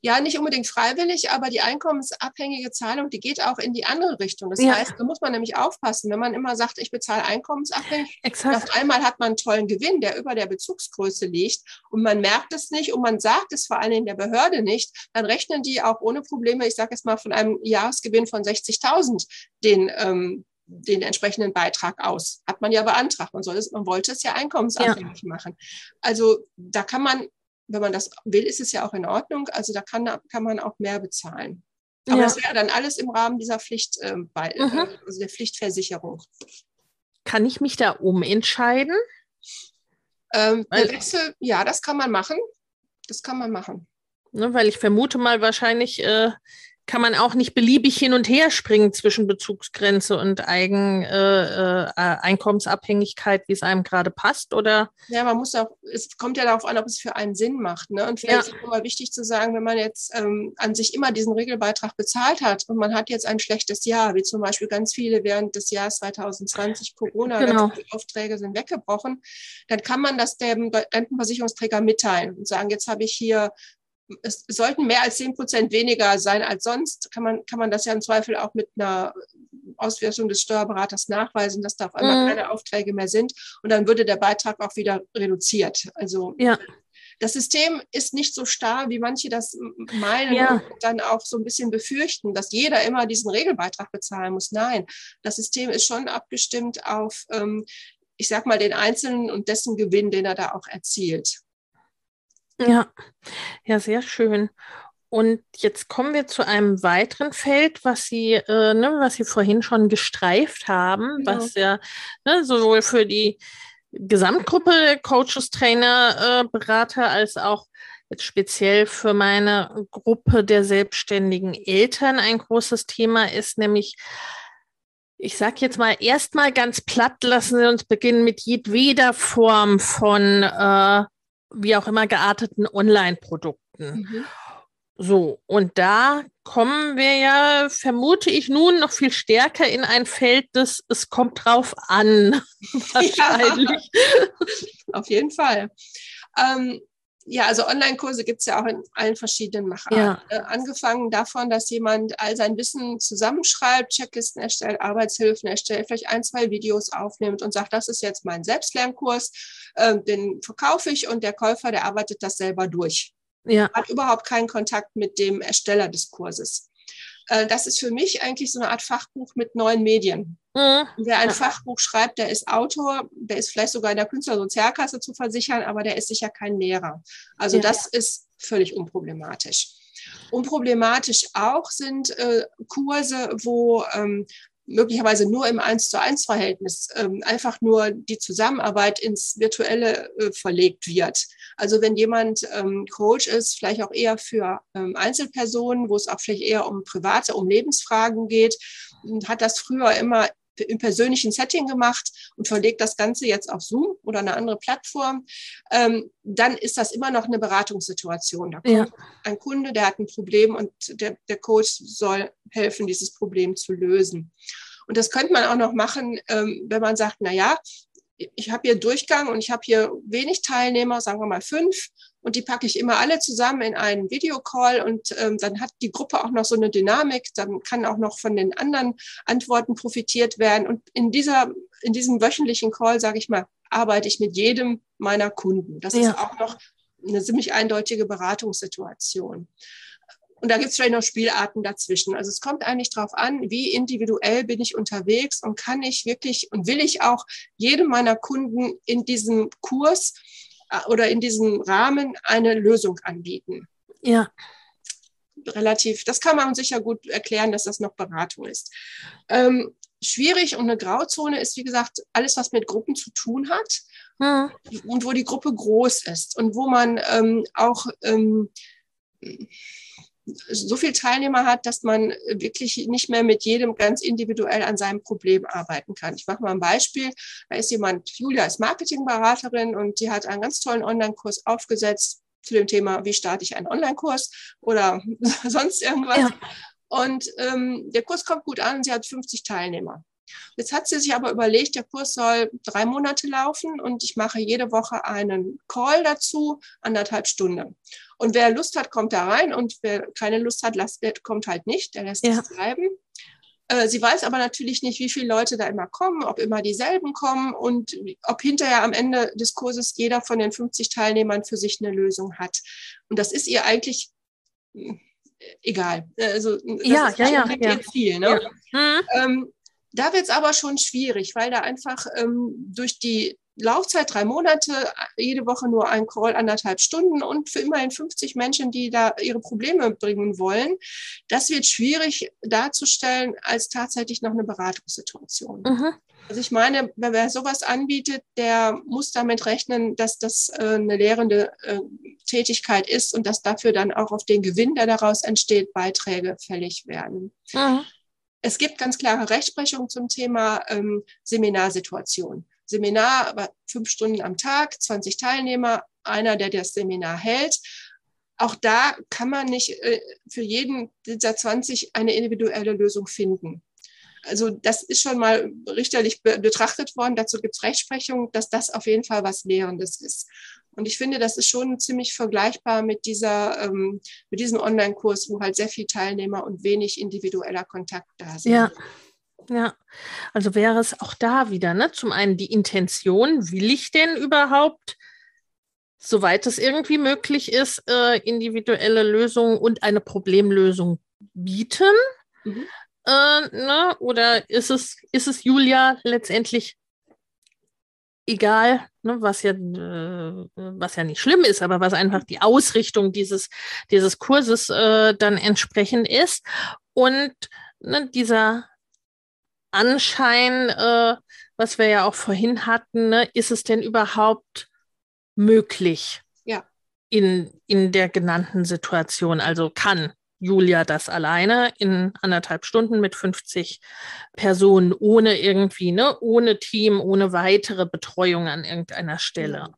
Ja, nicht unbedingt freiwillig, aber die einkommensabhängige Zahlung, die geht auch in die andere Richtung. Das Ja. heißt, da muss man nämlich aufpassen, wenn man immer sagt, ich bezahle einkommensabhängig, Exakt. auf einmal hat man einen tollen Gewinn, der über der Bezugsgröße liegt und man merkt es nicht und man sagt es vor allen Dingen der Behörde nicht, dann rechnen die auch ohne Probleme, ich sage jetzt mal von einem Jahresgewinn von 60.000 den ähm, den entsprechenden Beitrag aus. Hat man ja beantragt. Man, soll es, man wollte es ja einkommensabhängig machen. Also da kann man, wenn man das will, ist es ja auch in Ordnung. Also da kann, kann man auch mehr bezahlen. Aber Ja. das wäre dann alles im Rahmen dieser Pflicht, ähm, bei, Mhm. äh, also der Pflichtversicherung. Kann ich mich da umentscheiden? Ähm, der Wechsel, ja, das kann man machen. Das kann man machen. Ne, weil ich vermute mal, wahrscheinlich äh, kann man auch nicht beliebig hin und her springen zwischen Bezugsgrenze und Eigen äh, äh, Einkommensabhängigkeit, wie es einem gerade passt, oder? Ja, man muss auch, es kommt ja darauf an, ob es für einen Sinn macht. Ne? Und vielleicht Ja. ist es immer wichtig zu sagen, wenn man jetzt ähm, an sich immer diesen Regelbeitrag bezahlt hat und man hat jetzt ein schlechtes Jahr, wie zum Beispiel ganz viele während des Jahres 2020 Corona, Genau. viele Aufträge sind weggebrochen, dann kann man das dem Rentenversicherungsträger mitteilen und sagen, jetzt habe ich hier es sollten mehr als zehn Prozent weniger sein als sonst, kann man, kann man das ja im Zweifel auch mit einer Auswertung des Steuerberaters nachweisen, dass da auf einmal Mhm. keine Aufträge mehr sind. Und dann würde der Beitrag auch wieder reduziert. Also Ja. das System ist nicht so starr, wie manche das meinen Ja. und dann auch so ein bisschen befürchten, dass jeder immer diesen Regelbeitrag bezahlen muss. Nein, das System ist schon abgestimmt auf, ähm, ich sag mal, den Einzelnen und dessen Gewinn, den er da auch erzielt. Ja, ja, sehr schön. Und jetzt kommen wir zu einem weiteren Feld, was Sie, äh, ne, was Sie vorhin schon gestreift haben, Genau. was ja ne, sowohl für die Gesamtgruppe Coaches, Trainer, äh, Berater als auch jetzt speziell für meine Gruppe der selbstständigen Eltern ein großes Thema ist, nämlich ich sage jetzt mal erstmal ganz platt, lassen Sie uns beginnen mit jedweder Form von äh, wie auch immer gearteten Online-Produkten. Mhm. So, und da kommen wir ja, vermute ich nun, noch viel stärker in ein Feld des Es kommt drauf an. (laughs) Wahrscheinlich. Auf jeden Fall. Ähm, ja, also Online-Kurse gibt es ja auch in allen verschiedenen Macharten. Ja. Äh, angefangen davon, dass jemand all sein Wissen zusammenschreibt, Checklisten erstellt, Arbeitshilfen erstellt, vielleicht ein, zwei Videos aufnimmt und sagt, das ist jetzt mein Selbstlernkurs, äh, den verkaufe ich und der Käufer, der arbeitet das selber durch. Ja, Hat überhaupt keinen Kontakt mit dem Ersteller des Kurses. Äh, das ist für mich eigentlich so eine Art Fachbuch mit neuen Medien. Mhm. Wer ein Ja. Fachbuch schreibt, der ist Autor, der ist vielleicht sogar in der Künstlersozialkasse zu versichern, aber der ist sicher kein Lehrer. Also Ja. das ist völlig unproblematisch. Unproblematisch auch sind äh, Kurse, wo ähm, möglicherweise nur im 1 zu 1 Verhältnis ähm, einfach nur die Zusammenarbeit ins Virtuelle äh, verlegt wird. Also wenn jemand ähm, Coach ist, vielleicht auch eher für ähm, Einzelpersonen, wo es auch vielleicht eher um private, um Lebensfragen geht, hat das früher immer im persönlichen Setting gemacht und verlegt das Ganze jetzt auf Zoom oder eine andere Plattform, ähm, dann ist das immer noch eine Beratungssituation. Da kommt Ja. ein Kunde, der hat ein Problem und der, der Coach soll helfen, dieses Problem zu lösen. Und das könnte man auch noch machen, ähm, wenn man sagt, na ja, ich habe hier Durchgang und ich habe hier wenig Teilnehmer, sagen wir mal fünf, und die packe ich immer alle zusammen in einen Videocall und ähm, dann hat die Gruppe auch noch so eine Dynamik, dann kann auch noch von den anderen Antworten profitiert werden. Und in dieser, in diesem wöchentlichen Call, sage ich mal, arbeite ich mit jedem meiner Kunden. Das Ja. ist auch noch eine ziemlich eindeutige Beratungssituation. Und da gibt es vielleicht noch Spielarten dazwischen. Also es kommt eigentlich darauf an, wie individuell bin ich unterwegs und kann ich wirklich und will ich auch jedem meiner Kunden in diesem Kurs äh, oder in diesem Rahmen eine Lösung anbieten. ja, Relativ, das kann man sicher gut erklären, dass das noch Beratung ist. Ähm, schwierig und eine Grauzone ist, wie gesagt, alles, was mit Gruppen zu tun hat mhm. und wo die Gruppe groß ist und wo man ähm, auch ähm, so viel Teilnehmer hat, dass man wirklich nicht mehr mit jedem ganz individuell an seinem Problem arbeiten kann. Ich mache mal ein Beispiel. Da ist jemand, Julia ist Marketingberaterin und die hat einen ganz tollen Online-Kurs aufgesetzt zu dem Thema, wie starte ich einen Online-Kurs oder (laughs) sonst irgendwas. Ja. Und ähm, der Kurs kommt gut an, sie hat 50 Teilnehmer. Jetzt hat sie sich aber überlegt, der Kurs soll drei Monate laufen und ich mache jede Woche einen Call dazu, anderthalb Stunden. Und wer Lust hat, kommt da rein und wer keine Lust hat, lasst, kommt halt nicht, der lässt ja. es bleiben. Äh, sie weiß aber natürlich nicht, wie viele Leute da immer kommen, ob immer dieselben kommen und ob hinterher am Ende des Kurses jeder von den 50 Teilnehmern für sich eine Lösung hat. Und das ist ihr eigentlich hm, egal. Also, ja, ja, ja, ja. Viel, ne? ja. Mhm. Ähm, da wird es aber schon schwierig, weil da einfach ähm, durch die Laufzeit drei Monate, jede Woche nur ein Call, anderthalb Stunden und für immerhin 50 Menschen, die da ihre Probleme bringen wollen. Das wird schwierig darzustellen als tatsächlich noch eine Beratungssituation. Mhm. Also ich meine, wer sowas anbietet, der muss damit rechnen, dass das äh, eine lehrende äh, Tätigkeit ist und dass dafür dann auch auf den Gewinn, der daraus entsteht, Beiträge fällig werden. Mhm. Es gibt ganz klare Rechtsprechung zum Thema ähm, Seminarsituation. Seminar, aber fünf Stunden am Tag, 20 Teilnehmer, einer, der das Seminar hält. Auch da kann man nicht äh, für jeden dieser 20 eine individuelle Lösung finden. Also das ist schon mal richterlich be betrachtet worden. Dazu gibt es Rechtsprechung, dass das auf jeden Fall was Lehrendes ist. Und ich finde, das ist schon ziemlich vergleichbar mit dieser, ähm, mit diesem Online-Kurs, wo halt sehr viel Teilnehmer und wenig individueller Kontakt da sind. Ja. Ja, also wäre es auch da wieder, ne? Zum einen die Intention, will ich denn überhaupt, soweit es irgendwie möglich ist, äh, individuelle Lösungen und eine Problemlösung bieten? Mhm. Äh, ne? Oder ist es, ist es Julia letztendlich egal, ne, was ja, äh, was ja nicht schlimm ist, aber was einfach die Ausrichtung dieses, dieses Kurses äh, dann entsprechend ist. Und ne, dieser Anschein, äh, was wir ja auch vorhin hatten, ne, ist es denn überhaupt möglich? Ja. In, in der genannten Situation, also kann Julia das alleine in anderthalb Stunden mit 50 Personen ohne irgendwie, ne, ohne Team, ohne weitere Betreuung an irgendeiner Stelle.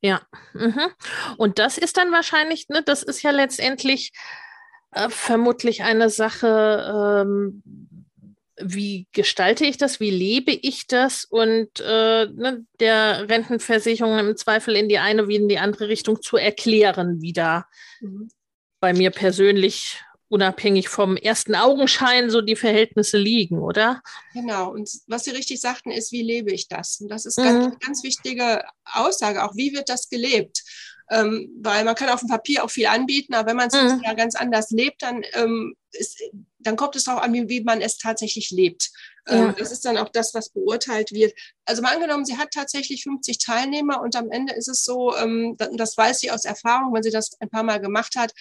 Ja. Mhm. Und das ist dann wahrscheinlich, ne, das ist ja letztendlich äh, vermutlich eine Sache, ähm, wie gestalte ich das, wie lebe ich das und äh, ne, der Rentenversicherung im Zweifel in die eine wie in die andere Richtung zu erklären, wieder mhm bei mir persönlich unabhängig vom ersten Augenschein so die Verhältnisse liegen, oder? Genau. Und was Sie richtig sagten, ist, wie lebe ich das? Und das ist mhm. ganz, ganz wichtige Aussage. Auch wie wird das gelebt? Ähm, weil man kann auf dem Papier auch viel anbieten, aber wenn man es mhm. ja ganz anders lebt, dann, ähm, ist, dann kommt es darauf an, wie, wie, man es tatsächlich lebt. Ähm, ja. das ist dann auch das, was beurteilt wird. Also mal angenommen, sie hat tatsächlich 50 Teilnehmer und am Ende ist es so, ähm, das weiß sie aus Erfahrung, wenn sie das ein paar Mal gemacht hat,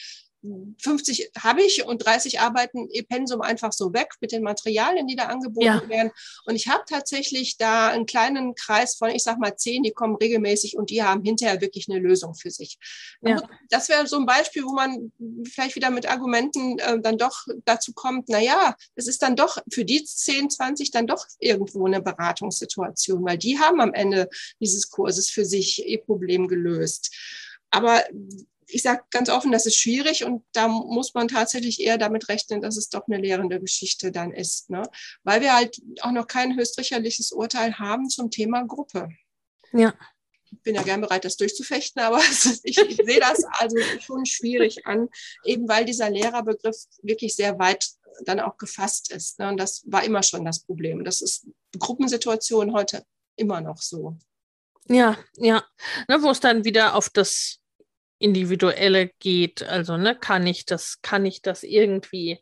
50 habe ich und 30 arbeiten ihr Pensum einfach so weg mit den Materialien, die da angeboten ja. werden. Und ich habe tatsächlich da einen kleinen Kreis von, ich sag mal, zehn, die kommen regelmäßig und die haben hinterher wirklich eine Lösung für sich. Ja. Das wäre so ein Beispiel, wo man vielleicht wieder mit Argumenten äh, dann doch dazu kommt, na ja, es ist dann doch für die 10, 20 dann doch irgendwo eine Beratungssituation, weil die haben am Ende dieses Kurses für sich ihr Problem gelöst. Aber ich sage ganz offen, das ist schwierig und da muss man tatsächlich eher damit rechnen, dass es doch eine lehrende Geschichte dann ist, ne? weil wir halt auch noch kein höchstrichterliches Urteil haben zum Thema Gruppe. Ja. Ich bin ja gern bereit, das durchzufechten, aber (laughs) ich, ich sehe das also schon schwierig an, eben weil dieser Lehrerbegriff wirklich sehr weit dann auch gefasst ist. Ne? Und das war immer schon das Problem. Das ist Gruppensituation heute immer noch so. Ja, ja. Ne, wo es dann wieder auf das Individuelle geht. Also, ne, kann ich das, kann ich das irgendwie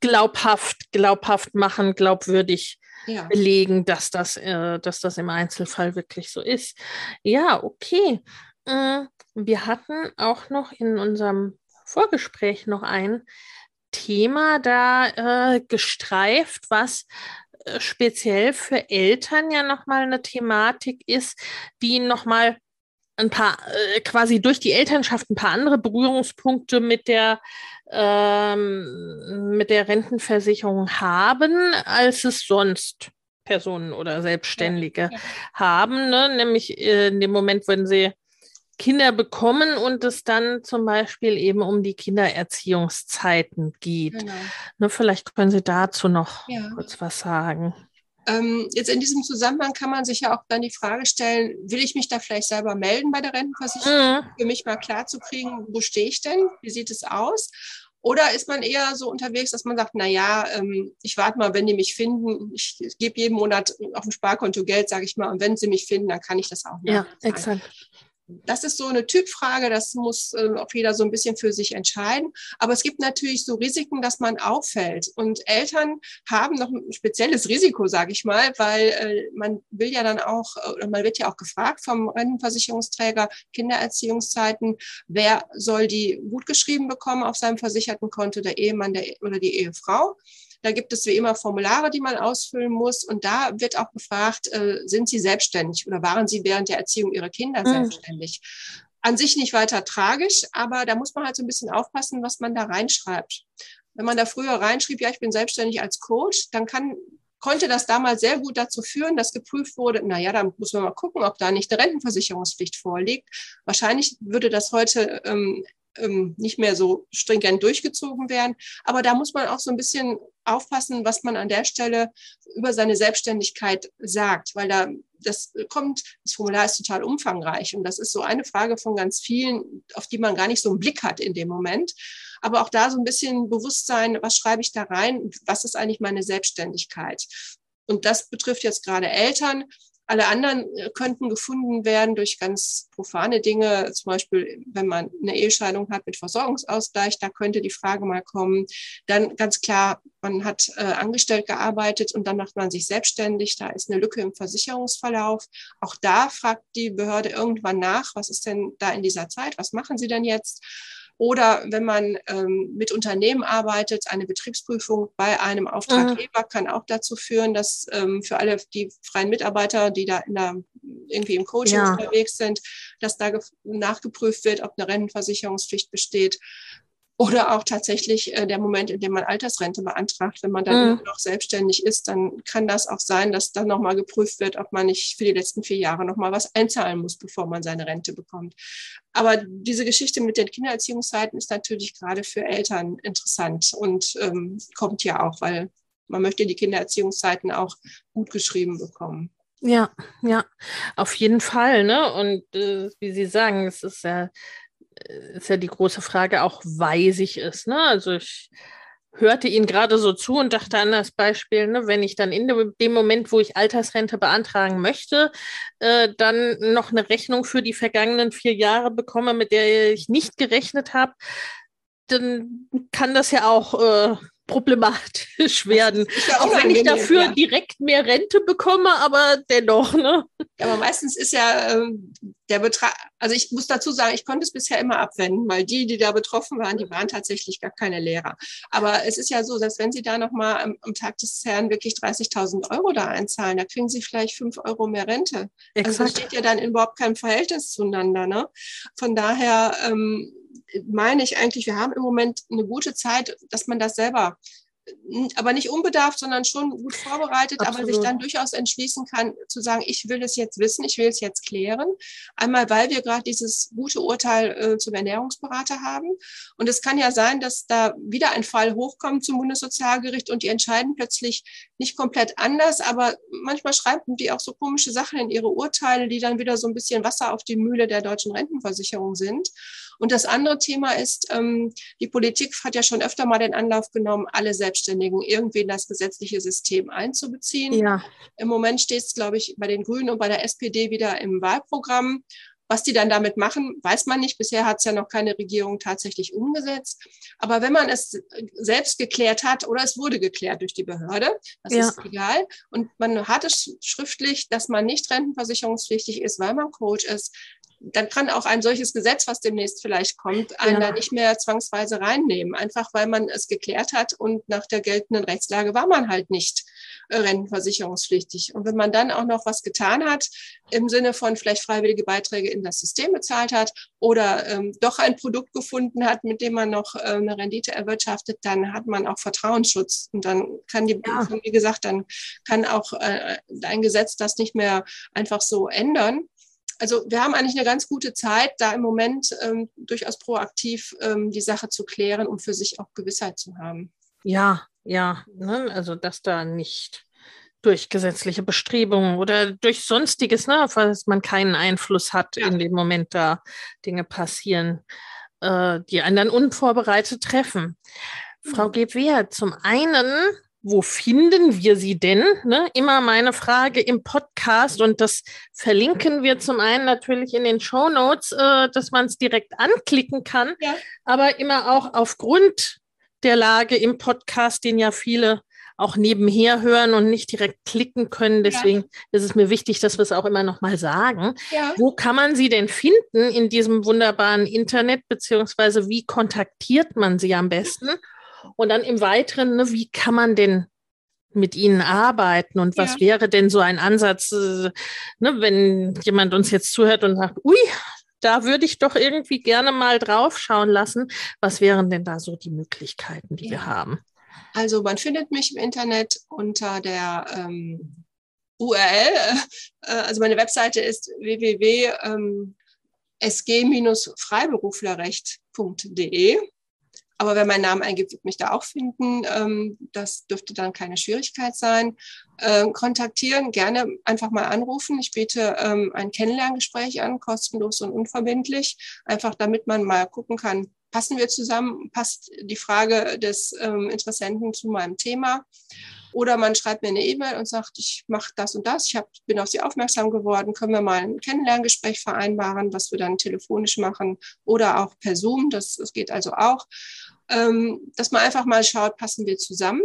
glaubhaft, glaubhaft machen, glaubwürdig ja. belegen, dass das, äh, dass das im Einzelfall wirklich so ist. Ja, okay. Äh, wir hatten auch noch in unserem Vorgespräch noch ein Thema da äh, gestreift, was äh, speziell für Eltern ja nochmal eine Thematik ist, die nochmal ein paar, äh, quasi durch die Elternschaft ein paar andere Berührungspunkte mit der, ähm, mit der Rentenversicherung haben, als es sonst Personen oder Selbstständige ja, ja. haben, ne? nämlich äh, in dem Moment, wenn sie Kinder bekommen und es dann zum Beispiel eben um die Kindererziehungszeiten geht. Genau. Ne, vielleicht können Sie dazu noch ja. kurz was sagen. Ähm, jetzt in diesem Zusammenhang kann man sich ja auch dann die Frage stellen, will ich mich da vielleicht selber melden bei der Rentenversicherung, mhm. für mich mal klar zu kriegen, wo stehe ich denn, wie sieht es aus? Oder ist man eher so unterwegs, dass man sagt, na ja, ähm, ich warte mal, wenn die mich finden, ich, ich gebe jeden Monat auf dem Sparkonto Geld, sage ich mal, und wenn sie mich finden, dann kann ich das auch. Ja, exakt das ist so eine Typfrage, das muss äh, auch jeder so ein bisschen für sich entscheiden. Aber es gibt natürlich so Risiken, dass man auffällt. Und Eltern haben noch ein spezielles Risiko, sage ich mal, weil äh, man will ja dann auch, äh, oder man wird ja auch gefragt vom Rentenversicherungsträger, Kindererziehungszeiten, wer soll die gut geschrieben bekommen auf seinem versicherten Konto, der Ehemann der, oder die Ehefrau. Da gibt es wie immer Formulare, die man ausfüllen muss. Und da wird auch gefragt, äh, sind Sie selbstständig oder waren Sie während der Erziehung Ihrer Kinder mhm. selbstständig? An sich nicht weiter tragisch, aber da muss man halt so ein bisschen aufpassen, was man da reinschreibt. Wenn man da früher reinschrieb, ja, ich bin selbstständig als Coach, dann kann konnte das damals sehr gut dazu führen, dass geprüft wurde, na ja, da muss man mal gucken, ob da nicht eine Rentenversicherungspflicht vorliegt. Wahrscheinlich würde das heute ähm, ähm, nicht mehr so stringent durchgezogen werden. Aber da muss man auch so ein bisschen aufpassen, was man an der Stelle über seine Selbstständigkeit sagt, weil da das kommt, das Formular ist total umfangreich und das ist so eine Frage von ganz vielen, auf die man gar nicht so einen Blick hat in dem Moment. Aber auch da so ein bisschen Bewusstsein, was schreibe ich da rein? Was ist eigentlich meine Selbstständigkeit? Und das betrifft jetzt gerade Eltern. Alle anderen äh, könnten gefunden werden durch ganz profane Dinge, zum Beispiel, wenn man eine Ehescheidung hat mit Versorgungsausgleich, da könnte die Frage mal kommen. Dann ganz klar, man hat äh, angestellt gearbeitet und dann macht man sich selbstständig, da ist eine Lücke im Versicherungsverlauf. Auch da fragt die Behörde irgendwann nach, was ist denn da in dieser Zeit, was machen Sie denn jetzt? Oder wenn man ähm, mit Unternehmen arbeitet, eine Betriebsprüfung bei einem Auftraggeber mhm. kann auch dazu führen, dass ähm, für alle die freien Mitarbeiter, die da in der, irgendwie im Coaching ja. unterwegs sind, dass da nachgeprüft wird, ob eine Rentenversicherungspflicht besteht. Oder auch tatsächlich äh, der Moment, in dem man Altersrente beantragt. Wenn man dann mhm. noch selbstständig ist, dann kann das auch sein, dass dann nochmal geprüft wird, ob man nicht für die letzten vier Jahre nochmal was einzahlen muss, bevor man seine Rente bekommt. Aber diese Geschichte mit den Kindererziehungszeiten ist natürlich gerade für Eltern interessant und ähm, kommt ja auch, weil man möchte die Kindererziehungszeiten auch gut geschrieben bekommen. Ja, ja, auf jeden Fall. Ne? Und äh, wie Sie sagen, es ist ja ist ja die große Frage auch, weiß ich es. Ne? Also ich hörte ihn gerade so zu und dachte an das Beispiel, ne, wenn ich dann in dem Moment, wo ich Altersrente beantragen möchte, äh, dann noch eine Rechnung für die vergangenen vier Jahre bekomme, mit der ich nicht gerechnet habe, dann kann das ja auch äh, problematisch werden. Ja auch wenn ich dafür ja. direkt mehr Rente bekomme, aber dennoch. Ne? Ja, aber meistens ist ja ähm, der Betrag, also ich muss dazu sagen, ich konnte es bisher immer abwenden, weil die, die da betroffen waren, die waren tatsächlich gar keine Lehrer. Aber es ist ja so, dass wenn Sie da nochmal am, am Tag des Herrn wirklich 30.000 Euro da einzahlen, da kriegen Sie vielleicht fünf Euro mehr Rente. Exakt. Also das steht ja dann überhaupt kein Verhältnis zueinander. Ne? Von daher ähm, meine ich eigentlich, wir haben im Moment eine gute Zeit, dass man das selber aber nicht unbedarft, sondern schon gut vorbereitet, Absolut. aber sich dann durchaus entschließen kann, zu sagen, ich will es jetzt wissen, ich will es jetzt klären. Einmal, weil wir gerade dieses gute Urteil äh, zum Ernährungsberater haben. Und es kann ja sein, dass da wieder ein Fall hochkommt zum Bundessozialgericht und die entscheiden plötzlich nicht komplett anders, aber manchmal schreiben die auch so komische Sachen in ihre Urteile, die dann wieder so ein bisschen Wasser auf die Mühle der deutschen Rentenversicherung sind. Und das andere Thema ist, ähm, die Politik hat ja schon öfter mal den Anlauf genommen, alle Selbstständigen irgendwie in das gesetzliche System einzubeziehen. Ja. Im Moment steht es, glaube ich, bei den Grünen und bei der SPD wieder im Wahlprogramm. Was die dann damit machen, weiß man nicht. Bisher hat es ja noch keine Regierung tatsächlich umgesetzt. Aber wenn man es selbst geklärt hat oder es wurde geklärt durch die Behörde, das ja. ist egal. Und man hat es schriftlich, dass man nicht rentenversicherungspflichtig ist, weil man Coach ist, dann kann auch ein solches Gesetz, was demnächst vielleicht kommt, einen ja. da nicht mehr zwangsweise reinnehmen. Einfach weil man es geklärt hat und nach der geltenden Rechtslage war man halt nicht äh, rentenversicherungspflichtig. Und wenn man dann auch noch was getan hat, im Sinne von vielleicht freiwillige Beiträge in das System bezahlt hat oder ähm, doch ein Produkt gefunden hat, mit dem man noch äh, eine Rendite erwirtschaftet, dann hat man auch Vertrauensschutz. Und dann kann die, ja. wie gesagt, dann kann auch äh, ein Gesetz das nicht mehr einfach so ändern. Also wir haben eigentlich eine ganz gute Zeit, da im Moment ähm, durchaus proaktiv ähm, die Sache zu klären und für sich auch Gewissheit zu haben. Ja, ja, ne? also dass da nicht durch gesetzliche Bestrebungen oder durch sonstiges, ne, falls man keinen Einfluss hat, ja. in dem Moment da Dinge passieren, äh, die einen dann unvorbereitet treffen. Mhm. Frau Gebwehr, zum einen wo finden wir sie denn? Ne? Immer meine Frage im Podcast und das verlinken wir zum einen natürlich in den Show Notes, äh, dass man es direkt anklicken kann, ja. aber immer auch aufgrund der Lage im Podcast, den ja viele auch nebenher hören und nicht direkt klicken können. Deswegen ja. ist es mir wichtig, dass wir es auch immer noch mal sagen. Ja. Wo kann man sie denn finden in diesem wunderbaren Internet, beziehungsweise wie kontaktiert man sie am besten? Und dann im Weiteren, ne, wie kann man denn mit ihnen arbeiten und was ja. wäre denn so ein Ansatz, äh, ne, wenn jemand uns jetzt zuhört und sagt, ui, da würde ich doch irgendwie gerne mal drauf schauen lassen. Was wären denn da so die Möglichkeiten, die ja. wir haben? Also man findet mich im Internet unter der ähm, URL. Äh, also meine Webseite ist www.sg-freiberuflerrecht.de. Aber wenn mein Name eingibt, wird mich da auch finden. Ähm, das dürfte dann keine Schwierigkeit sein. Ähm, kontaktieren, gerne einfach mal anrufen. Ich biete ähm, ein Kennenlerngespräch an, kostenlos und unverbindlich, einfach damit man mal gucken kann, passen wir zusammen, passt die Frage des Interessenten zu meinem Thema. Oder man schreibt mir eine E-Mail und sagt, ich mache das und das, ich hab, bin auf Sie aufmerksam geworden, können wir mal ein Kennenlerngespräch vereinbaren, was wir dann telefonisch machen oder auch per Zoom, das, das geht also auch ähm, dass man einfach mal schaut, passen wir zusammen.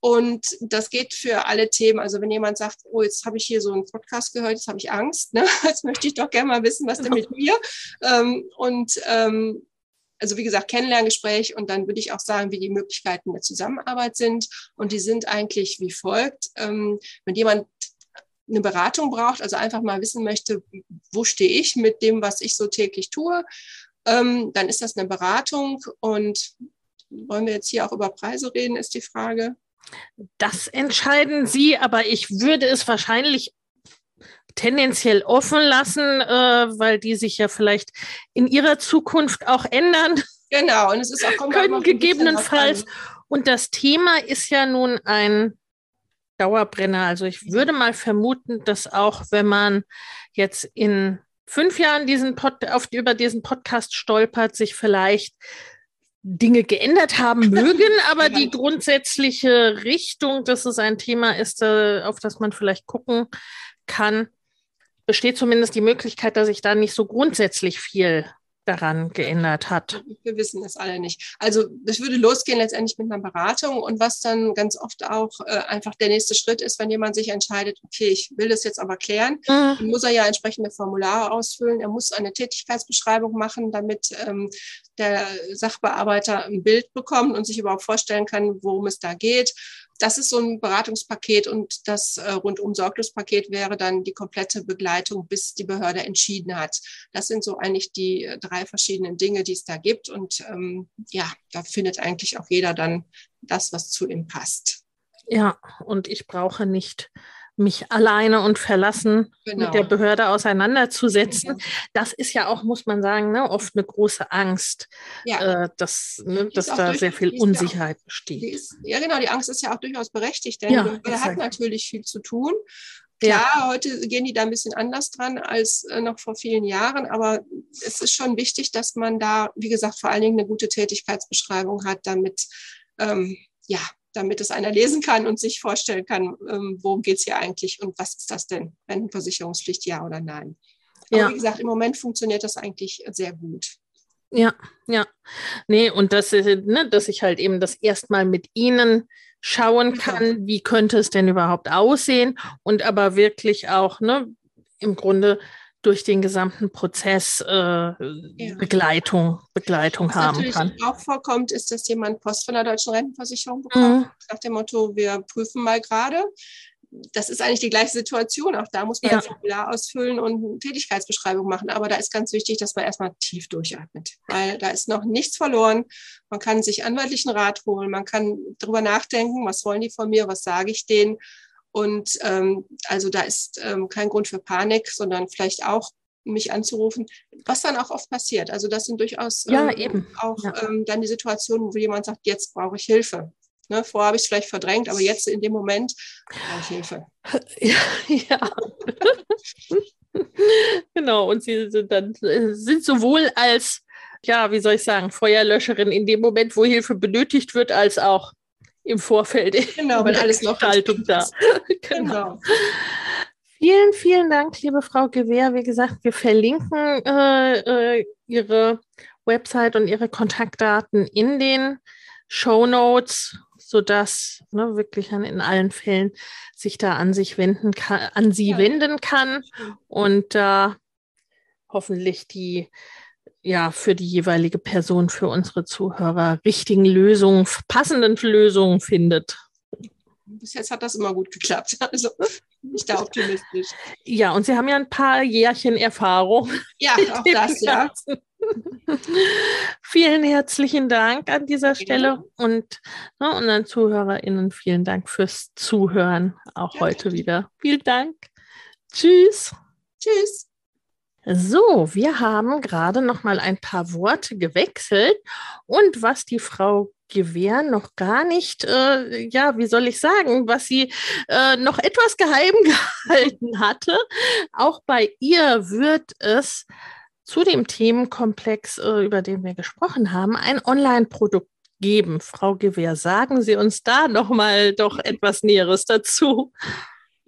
Und das geht für alle Themen. Also wenn jemand sagt, oh, jetzt habe ich hier so einen Podcast gehört, jetzt habe ich Angst, ne? (laughs) jetzt möchte ich doch gerne mal wissen, was denn mit mir. Ähm, und ähm, also wie gesagt, Kennenlerngespräch und dann würde ich auch sagen, wie die Möglichkeiten der Zusammenarbeit sind. Und die sind eigentlich wie folgt. Ähm, wenn jemand eine Beratung braucht, also einfach mal wissen möchte, wo stehe ich mit dem, was ich so täglich tue, ähm, dann ist das eine Beratung. Und wollen wir jetzt hier auch über Preise reden, ist die Frage. Das entscheiden Sie, aber ich würde es wahrscheinlich tendenziell offen lassen, äh, weil die sich ja vielleicht in ihrer Zukunft auch ändern. (laughs) Genau, und es ist auch können gegebenenfalls. Und das Thema ist ja nun ein Dauerbrenner. Also ich würde mal vermuten, dass auch wenn man jetzt in fünf Jahren diesen Pod, auf, über diesen Podcast stolpert, sich vielleicht Dinge geändert haben (laughs) mögen, aber die grundsätzliche Richtung, dass es ein Thema ist, äh, auf das man vielleicht gucken kann, besteht zumindest die Möglichkeit, dass sich da nicht so grundsätzlich viel daran geändert hat. Wir wissen es alle nicht. Also das würde losgehen letztendlich mit einer Beratung und was dann ganz oft auch äh, einfach der nächste Schritt ist, wenn jemand sich entscheidet, okay, ich will das jetzt aber klären, mhm. dann muss er ja entsprechende Formulare ausfüllen, er muss eine Tätigkeitsbeschreibung machen, damit ähm, der Sachbearbeiter ein Bild bekommt und sich überhaupt vorstellen kann, worum es da geht das ist so ein Beratungspaket und das äh, rundum Sorglospaket wäre dann die komplette Begleitung, bis die Behörde entschieden hat. Das sind so eigentlich die äh, drei verschiedenen Dinge, die es da gibt. Und ähm, ja, da findet eigentlich auch jeder dann das, was zu ihm passt. Ja, und ich brauche nicht mich alleine und verlassen genau. mit der Behörde auseinanderzusetzen. Ja. Das ist ja auch, muss man sagen, ne, oft eine große Angst, ja. äh, dass, ne, dass da sehr viel Unsicherheit auch, besteht. Ist, ja, genau, die Angst ist ja auch durchaus berechtigt, denn ja, die Behörde hat natürlich viel zu tun. Klar, ja. heute gehen die da ein bisschen anders dran als äh, noch vor vielen Jahren, aber es ist schon wichtig, dass man da, wie gesagt, vor allen Dingen eine gute Tätigkeitsbeschreibung hat, damit ähm, ja, damit es einer lesen kann und sich vorstellen kann, ähm, worum geht es hier eigentlich und was ist das denn? Rentenversicherungspflicht, ja oder nein? Aber ja. wie gesagt, im Moment funktioniert das eigentlich sehr gut. Ja, ja. Nee, und das, ne, dass ich halt eben das erstmal mit Ihnen schauen genau. kann, wie könnte es denn überhaupt aussehen und aber wirklich auch, ne, im Grunde durch den gesamten Prozess äh, ja. Begleitung, Begleitung Was haben kann. auch vorkommt, ist, dass jemand Post von der deutschen Rentenversicherung bekommt, mhm. nach dem Motto, wir prüfen mal gerade das ist eigentlich die gleiche Situation. Auch da muss man ja. ein Formular ausfüllen und eine Tätigkeitsbeschreibung machen. Aber da ist ganz wichtig, dass man erstmal tief durchatmet, weil da ist noch nichts verloren. Man kann sich anwaltlichen Rat holen, man kann drüber nachdenken, was wollen die von mir, was sage ich denen. Und ähm, also da ist ähm, kein Grund für Panik, sondern vielleicht auch mich anzurufen, was dann auch oft passiert. Also das sind durchaus ja, ähm, auch ja. ähm, dann die Situationen, wo jemand sagt, jetzt brauche ich Hilfe. Ne, vorher habe ich es vielleicht verdrängt, aber jetzt in dem Moment brauche ich Hilfe. (laughs) Ja. ja. (laughs) genau, und sie sind dann sind sowohl als, ja, wie soll ich sagen, Feuerlöscherin in dem Moment, wo Hilfe benötigt wird, als auch im Vorfeld. (laughs) Genau, wenn alles noch Haltung da. (laughs) genau. genau. Vielen, vielen Dank, liebe Frau Gewehr. Wie gesagt, wir verlinken äh, äh, Ihre Website und Ihre Kontaktdaten in den Show Notes sodass ne, wirklich in allen Fällen sich da an sich wenden kann, an sie ja. wenden kann und da äh, hoffentlich die ja für die jeweilige Person, für unsere Zuhörer richtigen Lösungen, passenden Lösungen findet. Bis jetzt hat das immer gut geklappt. (laughs) Also ich da optimistisch. Ja, und Sie haben ja ein paar Jährchen Erfahrung. Ja, auch das, ja. (laughs) vielen herzlichen Dank an dieser Stelle und ne, unseren ZuhörerInnen vielen Dank fürs Zuhören auch ja. heute wieder. Vielen Dank. Tschüss. Tschüss. So, wir haben gerade noch mal ein paar Worte gewechselt und was die Frau Gewehr noch gar nicht, äh, ja, wie soll ich sagen, was sie äh, noch etwas geheim (laughs) gehalten hatte. Auch bei ihr wird es zu dem Themenkomplex, äh, über den wir gesprochen haben, ein Online-Produkt geben. Frau Gewehr, sagen Sie uns da noch mal doch etwas Näheres dazu.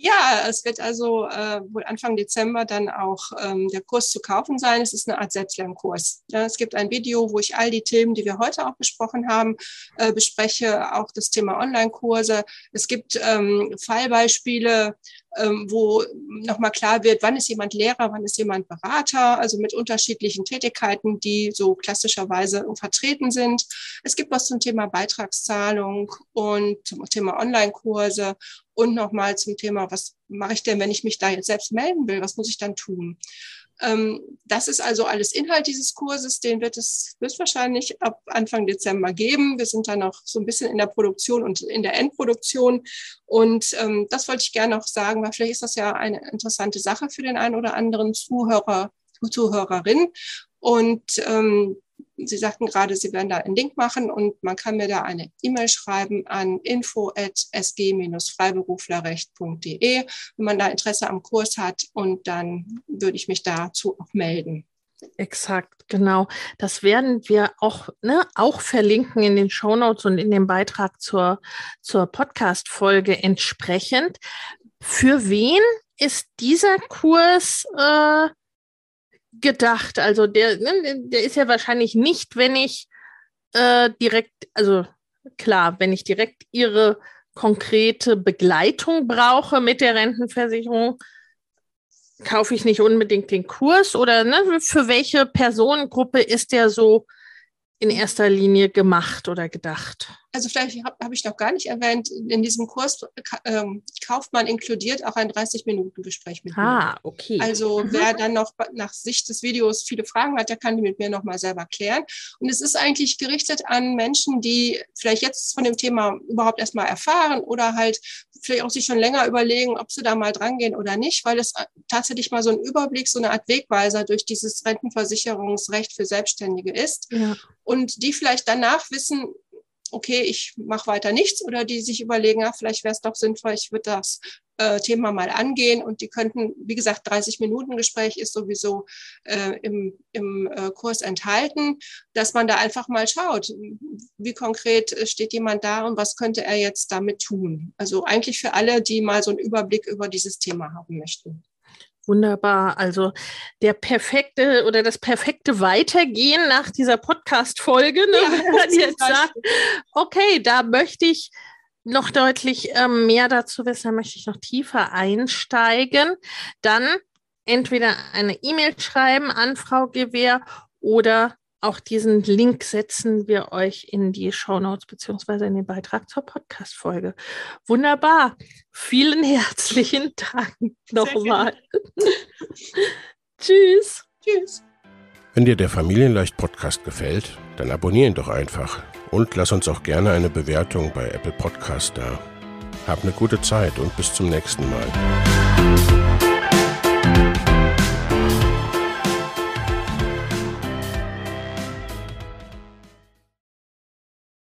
Ja, es wird also äh, wohl Anfang Dezember dann auch ähm, der Kurs zu kaufen sein. Es ist eine Art Selbstlernkurs. Ja, es gibt ein Video, wo ich all die Themen, die wir heute auch besprochen haben, äh, bespreche, auch das Thema Online-Kurse. Es gibt ähm, Fallbeispiele, ähm, wo nochmal klar wird, wann ist jemand Lehrer, wann ist jemand Berater, also mit unterschiedlichen Tätigkeiten, die so klassischerweise vertreten sind. Es gibt was zum Thema Beitragszahlung und zum Thema Online-Kurse und nochmal zum Thema, was mache ich denn, wenn ich mich da jetzt selbst melden will? Was muss ich dann tun? Ähm, das ist also alles Inhalt dieses Kurses. Den wird es höchstwahrscheinlich ab Anfang Dezember geben. Wir sind da noch so ein bisschen in der Produktion und in der Endproduktion. Und ähm, das wollte ich gerne noch sagen, weil vielleicht ist das ja eine interessante Sache für den einen oder anderen Zuhörer, Zuhörerin. Und ähm, Sie sagten gerade, Sie werden da einen Link machen und man kann mir da eine E-Mail schreiben an info.sg-freiberuflerrecht.de, wenn man da Interesse am Kurs hat und dann würde ich mich dazu auch melden. Exakt, genau. Das werden wir auch, ne, auch verlinken in den Shownotes und in dem Beitrag zur, zur Podcast-Folge entsprechend. Für wen ist dieser Kurs äh, gedacht. Also der, ne, der ist ja wahrscheinlich nicht, wenn ich äh, direkt, also klar, wenn ich direkt ihre konkrete Begleitung brauche mit der Rentenversicherung, kaufe ich nicht unbedingt den Kurs oder ne, für welche Personengruppe ist der so in erster Linie gemacht oder gedacht? Also vielleicht habe hab ich noch gar nicht erwähnt, in diesem Kurs ähm, kauft man inkludiert auch ein 30-Minuten-Gespräch mit ah, mir. Ah, okay. Also mhm. wer dann noch nach Sicht des Videos viele Fragen hat, der kann die mit mir nochmal selber klären. Und es ist eigentlich gerichtet an Menschen, die vielleicht jetzt von dem Thema überhaupt erstmal erfahren oder halt vielleicht auch sich schon länger überlegen, ob sie da mal drangehen oder nicht, weil es tatsächlich mal so ein Überblick, so eine Art Wegweiser durch dieses Rentenversicherungsrecht für Selbstständige ist. Ja. Und die vielleicht danach wissen, okay, ich mache weiter nichts oder die sich überlegen, ja, vielleicht wäre es doch sinnvoll, ich würde das äh, Thema mal angehen und die könnten, wie gesagt, 30 Minuten Gespräch ist sowieso äh, im, im äh, Kurs enthalten, dass man da einfach mal schaut, wie konkret steht jemand da und was könnte er jetzt damit tun. Also eigentlich für alle, die mal so einen Überblick über dieses Thema haben möchten. Wunderbar. Also der perfekte oder das perfekte Weitergehen nach dieser Podcast-Folge, ne, ja, wenn man jetzt sagt, okay, da möchte ich noch deutlich ähm, mehr dazu wissen, da möchte ich noch tiefer einsteigen, dann entweder eine E-Mail schreiben an Frau Gewehr oder auch diesen Link setzen wir euch in die Show Notes beziehungsweise in den Beitrag zur Podcast-Folge. Wunderbar. Vielen herzlichen Dank nochmal. (laughs) Tschüss. Tschüss. Wenn dir der Familienleicht Podcast gefällt, dann abonnier ihn doch einfach und lass uns auch gerne eine Bewertung bei Apple Podcast da. Hab eine gute Zeit und bis zum nächsten Mal.